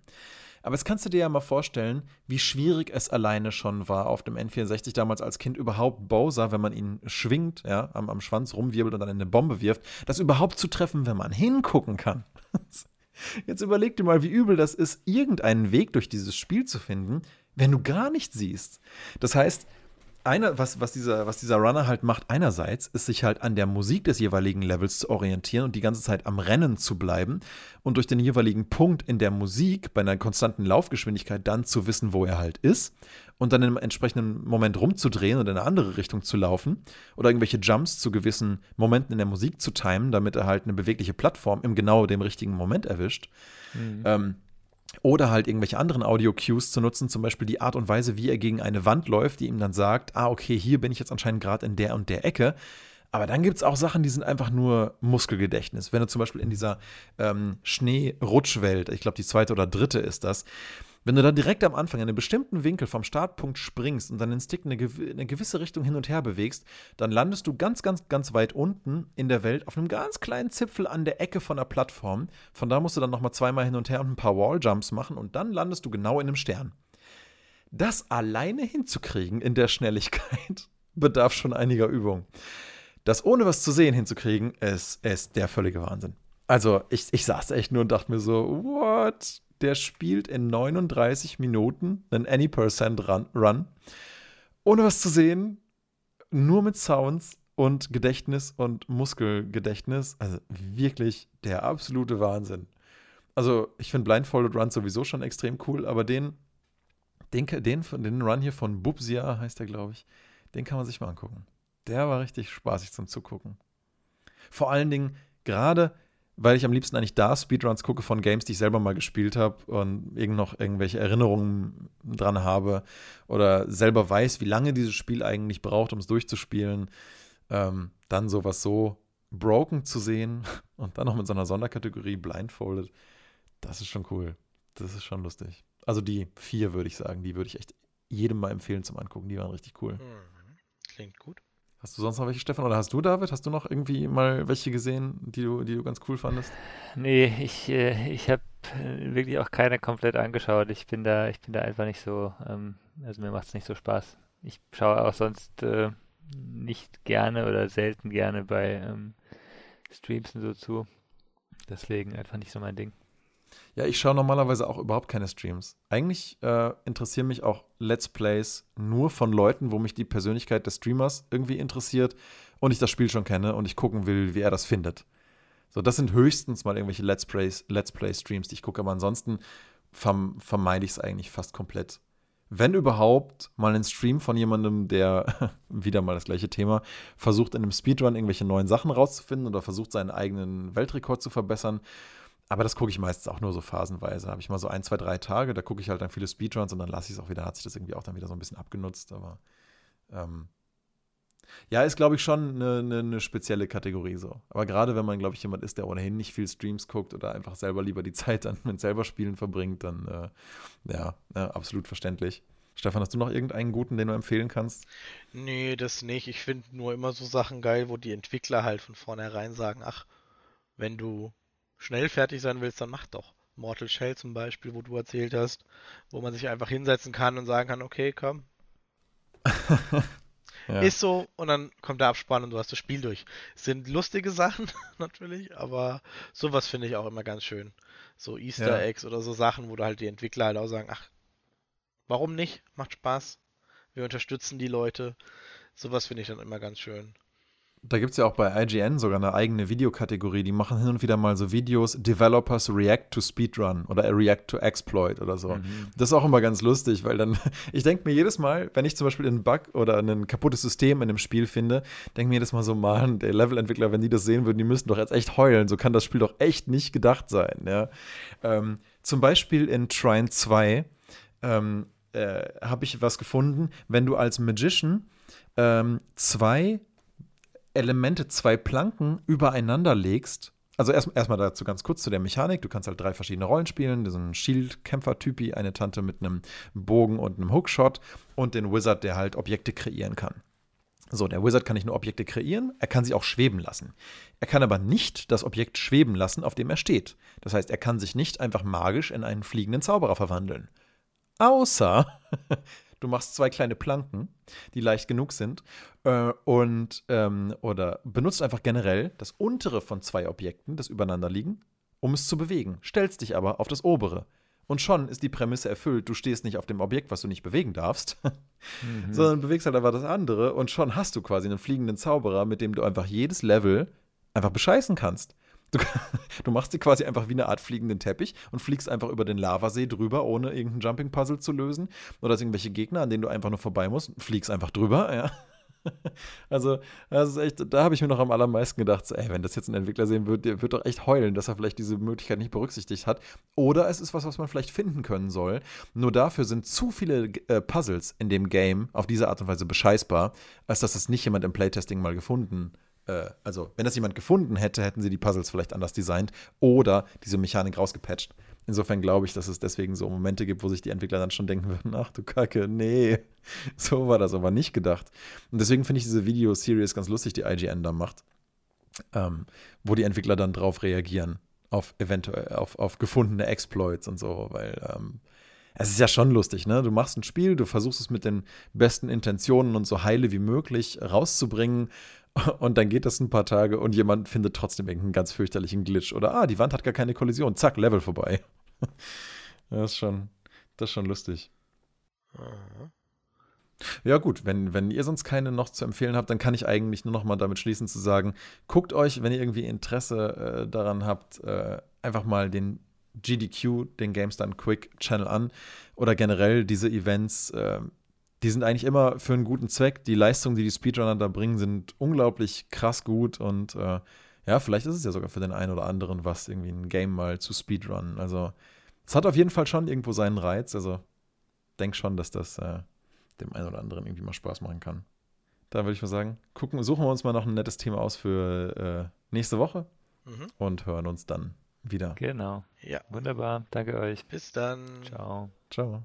Aber jetzt kannst du dir ja mal vorstellen, wie schwierig es alleine schon war, auf dem N64 damals als Kind überhaupt Bowser, wenn man ihn schwingt, ja, am, am Schwanz rumwirbelt und dann in eine Bombe wirft, das überhaupt zu treffen, wenn man hingucken kann. Jetzt überleg dir mal, wie übel das ist, irgendeinen Weg durch dieses Spiel zu finden, wenn du gar nichts siehst. Das heißt, einer, was, was, dieser, was dieser Runner halt macht, einerseits, ist sich halt an der Musik des jeweiligen Levels zu orientieren und die ganze Zeit am Rennen zu bleiben und durch den jeweiligen Punkt in der Musik bei einer konstanten Laufgeschwindigkeit dann zu wissen, wo er halt ist und dann im entsprechenden Moment rumzudrehen oder in eine andere Richtung zu laufen oder irgendwelche Jumps zu gewissen Momenten in der Musik zu timen, damit er halt eine bewegliche Plattform im genau dem richtigen Moment erwischt. Mhm. Ähm, oder halt irgendwelche anderen Audio-Cues zu nutzen, zum Beispiel die Art und Weise, wie er gegen eine Wand läuft, die ihm dann sagt, ah, okay, hier bin ich jetzt anscheinend gerade in der und der Ecke. Aber dann gibt es auch Sachen, die sind einfach nur Muskelgedächtnis. Wenn du zum Beispiel in dieser ähm, Schneerutschwelt, ich glaube, die zweite oder dritte ist das, wenn du da direkt am Anfang in einem bestimmten Winkel vom Startpunkt springst und dann den Stick in eine, in eine, gewisse Richtung hin und her bewegst, dann landest du ganz, ganz, ganz weit unten in der Welt auf einem ganz kleinen Zipfel an der Ecke von der Plattform. Von da musst du dann nochmal zweimal hin und her und ein paar Walljumps machen und dann landest du genau in einem Stern. Das alleine hinzukriegen in der Schnelligkeit bedarf schon einiger Übung. Das ohne was zu sehen hinzukriegen, ist, ist der völlige Wahnsinn. Also, ich, ich saß echt nur und dachte mir so, what? Der spielt in 39 Minuten einen Any Percent Run, Run, ohne was zu sehen, nur mit Sounds und Gedächtnis und Muskelgedächtnis. Also wirklich der absolute Wahnsinn. Also ich finde Blindfolded Run sowieso schon extrem cool, aber den, den, den, den Run hier von Bubsia heißt der, glaube ich, den kann man sich mal angucken. Der war richtig spaßig zum Zugucken. Vor allen Dingen, gerade weil ich am liebsten eigentlich da Speedruns gucke von Games, die ich selber mal gespielt habe und irgend noch irgendwelche Erinnerungen dran habe oder selber weiß, wie lange dieses Spiel eigentlich braucht, um es durchzuspielen, ähm, dann sowas so broken zu sehen und dann noch mit so einer Sonderkategorie blindfolded, das ist schon cool. Das ist schon lustig. Also die vier würde ich sagen, die würde ich echt jedem mal empfehlen zum Angucken. Die waren richtig cool. Mhm. Klingt gut. Hast du sonst noch welche, Stefan? Oder hast du, David? Hast du noch irgendwie mal welche gesehen, die du, die du ganz cool fandest? Nee, ich, äh, ich habe äh, wirklich auch keine komplett angeschaut. Ich bin da, ich bin da einfach nicht so, ähm, also mir macht es nicht so Spaß. Ich schaue auch sonst äh, nicht gerne oder selten gerne bei ähm, Streams und so zu. Deswegen einfach nicht so mein Ding. Ja, ich schaue normalerweise auch überhaupt keine Streams. Eigentlich äh, interessieren mich auch Let's Plays nur von Leuten, wo mich die Persönlichkeit des Streamers irgendwie interessiert und ich das Spiel schon kenne und ich gucken will, wie er das findet. So, das sind höchstens mal irgendwelche Let's Plays, Let's Play Streams, die ich gucke, aber ansonsten verm vermeide ich es eigentlich fast komplett. Wenn überhaupt, mal einen Stream von jemandem, der wieder mal das gleiche Thema versucht, in einem Speedrun irgendwelche neuen Sachen rauszufinden oder versucht, seinen eigenen Weltrekord zu verbessern aber das gucke ich meistens auch nur so phasenweise. Habe ich mal so ein, zwei, drei Tage, da gucke ich halt dann viele Speedruns und dann lasse ich es auch wieder, hat sich das irgendwie auch dann wieder so ein bisschen abgenutzt. Aber ähm, ja, ist, glaube ich, schon eine, eine, eine, spezielle Kategorie so. Aber gerade wenn man, glaube ich, jemand ist, der ohnehin nicht viel Streams guckt oder einfach selber lieber die Zeit dann mit selber Spielen verbringt, dann äh, ja, ja, absolut verständlich. Stefan, hast du noch irgendeinen guten, den du empfehlen kannst? Nee, das nicht. Ich finde nur immer so Sachen geil, wo die Entwickler halt von vornherein sagen, ach, wenn du schnell fertig sein willst, dann mach doch. Mortal Shell zum Beispiel, wo du erzählt hast, wo man sich einfach hinsetzen kann und sagen kann, okay, komm. ja. Ist so, und dann kommt der Abspann und du hast das Spiel durch. Sind lustige Sachen, natürlich, aber sowas finde ich auch immer ganz schön. So Easter ja. Eggs oder so Sachen, wo du halt die Entwickler halt auch sagen, ach, warum nicht? Macht Spaß. Wir unterstützen die Leute. Sowas finde ich dann immer ganz schön. Da gibt es ja auch bei IGN sogar eine eigene Videokategorie. Die machen hin und wieder mal so Videos, Developers React to Speedrun oder React to Exploit oder so. Mhm. Das ist auch immer ganz lustig, weil dann, ich denke mir jedes Mal, wenn ich zum Beispiel einen Bug oder ein kaputtes System in einem Spiel finde, denke mir jedes Mal so, Mann, der Levelentwickler, wenn die das sehen würden, die müssten doch jetzt echt heulen. So kann das Spiel doch echt nicht gedacht sein. Ja? Ähm, zum Beispiel in Trine 2 ähm, äh, habe ich was gefunden, wenn du als Magician ähm, zwei Elemente, zwei Planken übereinander legst, also erstmal erst dazu ganz kurz zu der Mechanik. Du kannst halt drei verschiedene Rollen spielen. Einen Shield-Kämpfer-Typi, eine Tante mit einem Bogen und einem Hookshot und den Wizard, der halt Objekte kreieren kann. So, der Wizard kann nicht nur Objekte kreieren, er kann sie auch schweben lassen. Er kann aber nicht das Objekt schweben lassen, auf dem er steht. Das heißt, er kann sich nicht einfach magisch in einen fliegenden Zauberer verwandeln. Außer du machst zwei kleine Planken, die leicht genug sind, äh, und ähm, oder benutzt einfach generell das untere von zwei Objekten, das übereinander liegen, um es zu bewegen. Stellst dich aber auf das obere. Und schon ist die Prämisse erfüllt. Du stehst nicht auf dem Objekt, was du nicht bewegen darfst, mhm. sondern bewegst halt einfach das andere und schon hast du quasi einen fliegenden Zauberer, mit dem du einfach jedes Level einfach bescheißen kannst. Du, du, machst dir quasi einfach wie eine Art fliegenden Teppich und fliegst einfach über den Lavasee drüber, ohne irgendein Jumping-Puzzle zu lösen. Oder irgendwelche Gegner, an denen du einfach nur vorbei musst, fliegst einfach drüber, ja. Also, das ist echt, da habe ich mir noch am allermeisten gedacht, so, ey, wenn das jetzt ein Entwickler sehen wird, der wird doch echt heulen, dass er vielleicht diese Möglichkeit nicht berücksichtigt hat. Oder es ist was, was man vielleicht finden können soll. Nur dafür sind zu viele äh, Puzzles in dem Game auf diese Art und Weise bescheißbar, als dass das nicht jemand im Playtesting mal gefunden hat äh, also wenn das jemand gefunden hätte, hätten sie die Puzzles vielleicht anders designt oder diese Mechanik rausgepatcht. Insofern glaube ich, dass es deswegen so Momente gibt, wo sich die Entwickler dann schon denken würden, ach du Kacke, nee, so war das aber nicht gedacht. Und deswegen finde ich diese Video-Series ganz lustig, die IGN da macht, ähm, wo die Entwickler dann drauf reagieren, auf eventuell, auf, auf gefundene Exploits und so, weil ähm, es ist ja schon lustig, ne? Du machst ein Spiel, du versuchst es mit den besten Intentionen und so heile wie möglich rauszubringen und dann geht das ein paar Tage und jemand findet trotzdem irgendeinen ganz fürchterlichen Glitch. Oder, ah, die Wand hat gar keine Kollision. Zack, Level vorbei. das ist schon, das ist schon lustig. Ja, gut, wenn, wenn ihr sonst keine noch zu empfehlen habt, dann kann ich eigentlich nur noch mal damit schließen zu sagen, guckt euch, wenn ihr irgendwie Interesse äh, daran habt, äh, einfach mal den GDQ, den Games Quick Channel an oder generell diese Events. Äh, die sind eigentlich immer für einen guten Zweck. Die Leistungen, die die Speedrunner da bringen, sind unglaublich krass gut und äh, ja, vielleicht ist es ja sogar für den einen oder anderen was, irgendwie ein Game mal zu Speedrunnen. Also, es hat auf jeden Fall schon irgendwo seinen Reiz. Also, denk schon, dass das äh, dem einen oder anderen irgendwie mal Spaß machen kann. Da würde ich mal sagen, gucken, suchen wir uns mal noch ein nettes Thema aus für äh, nächste Woche mhm. und hören uns dann wieder. Genau. Ja. Wunderbar. Danke euch. Bis dann. Ciao. Ciao.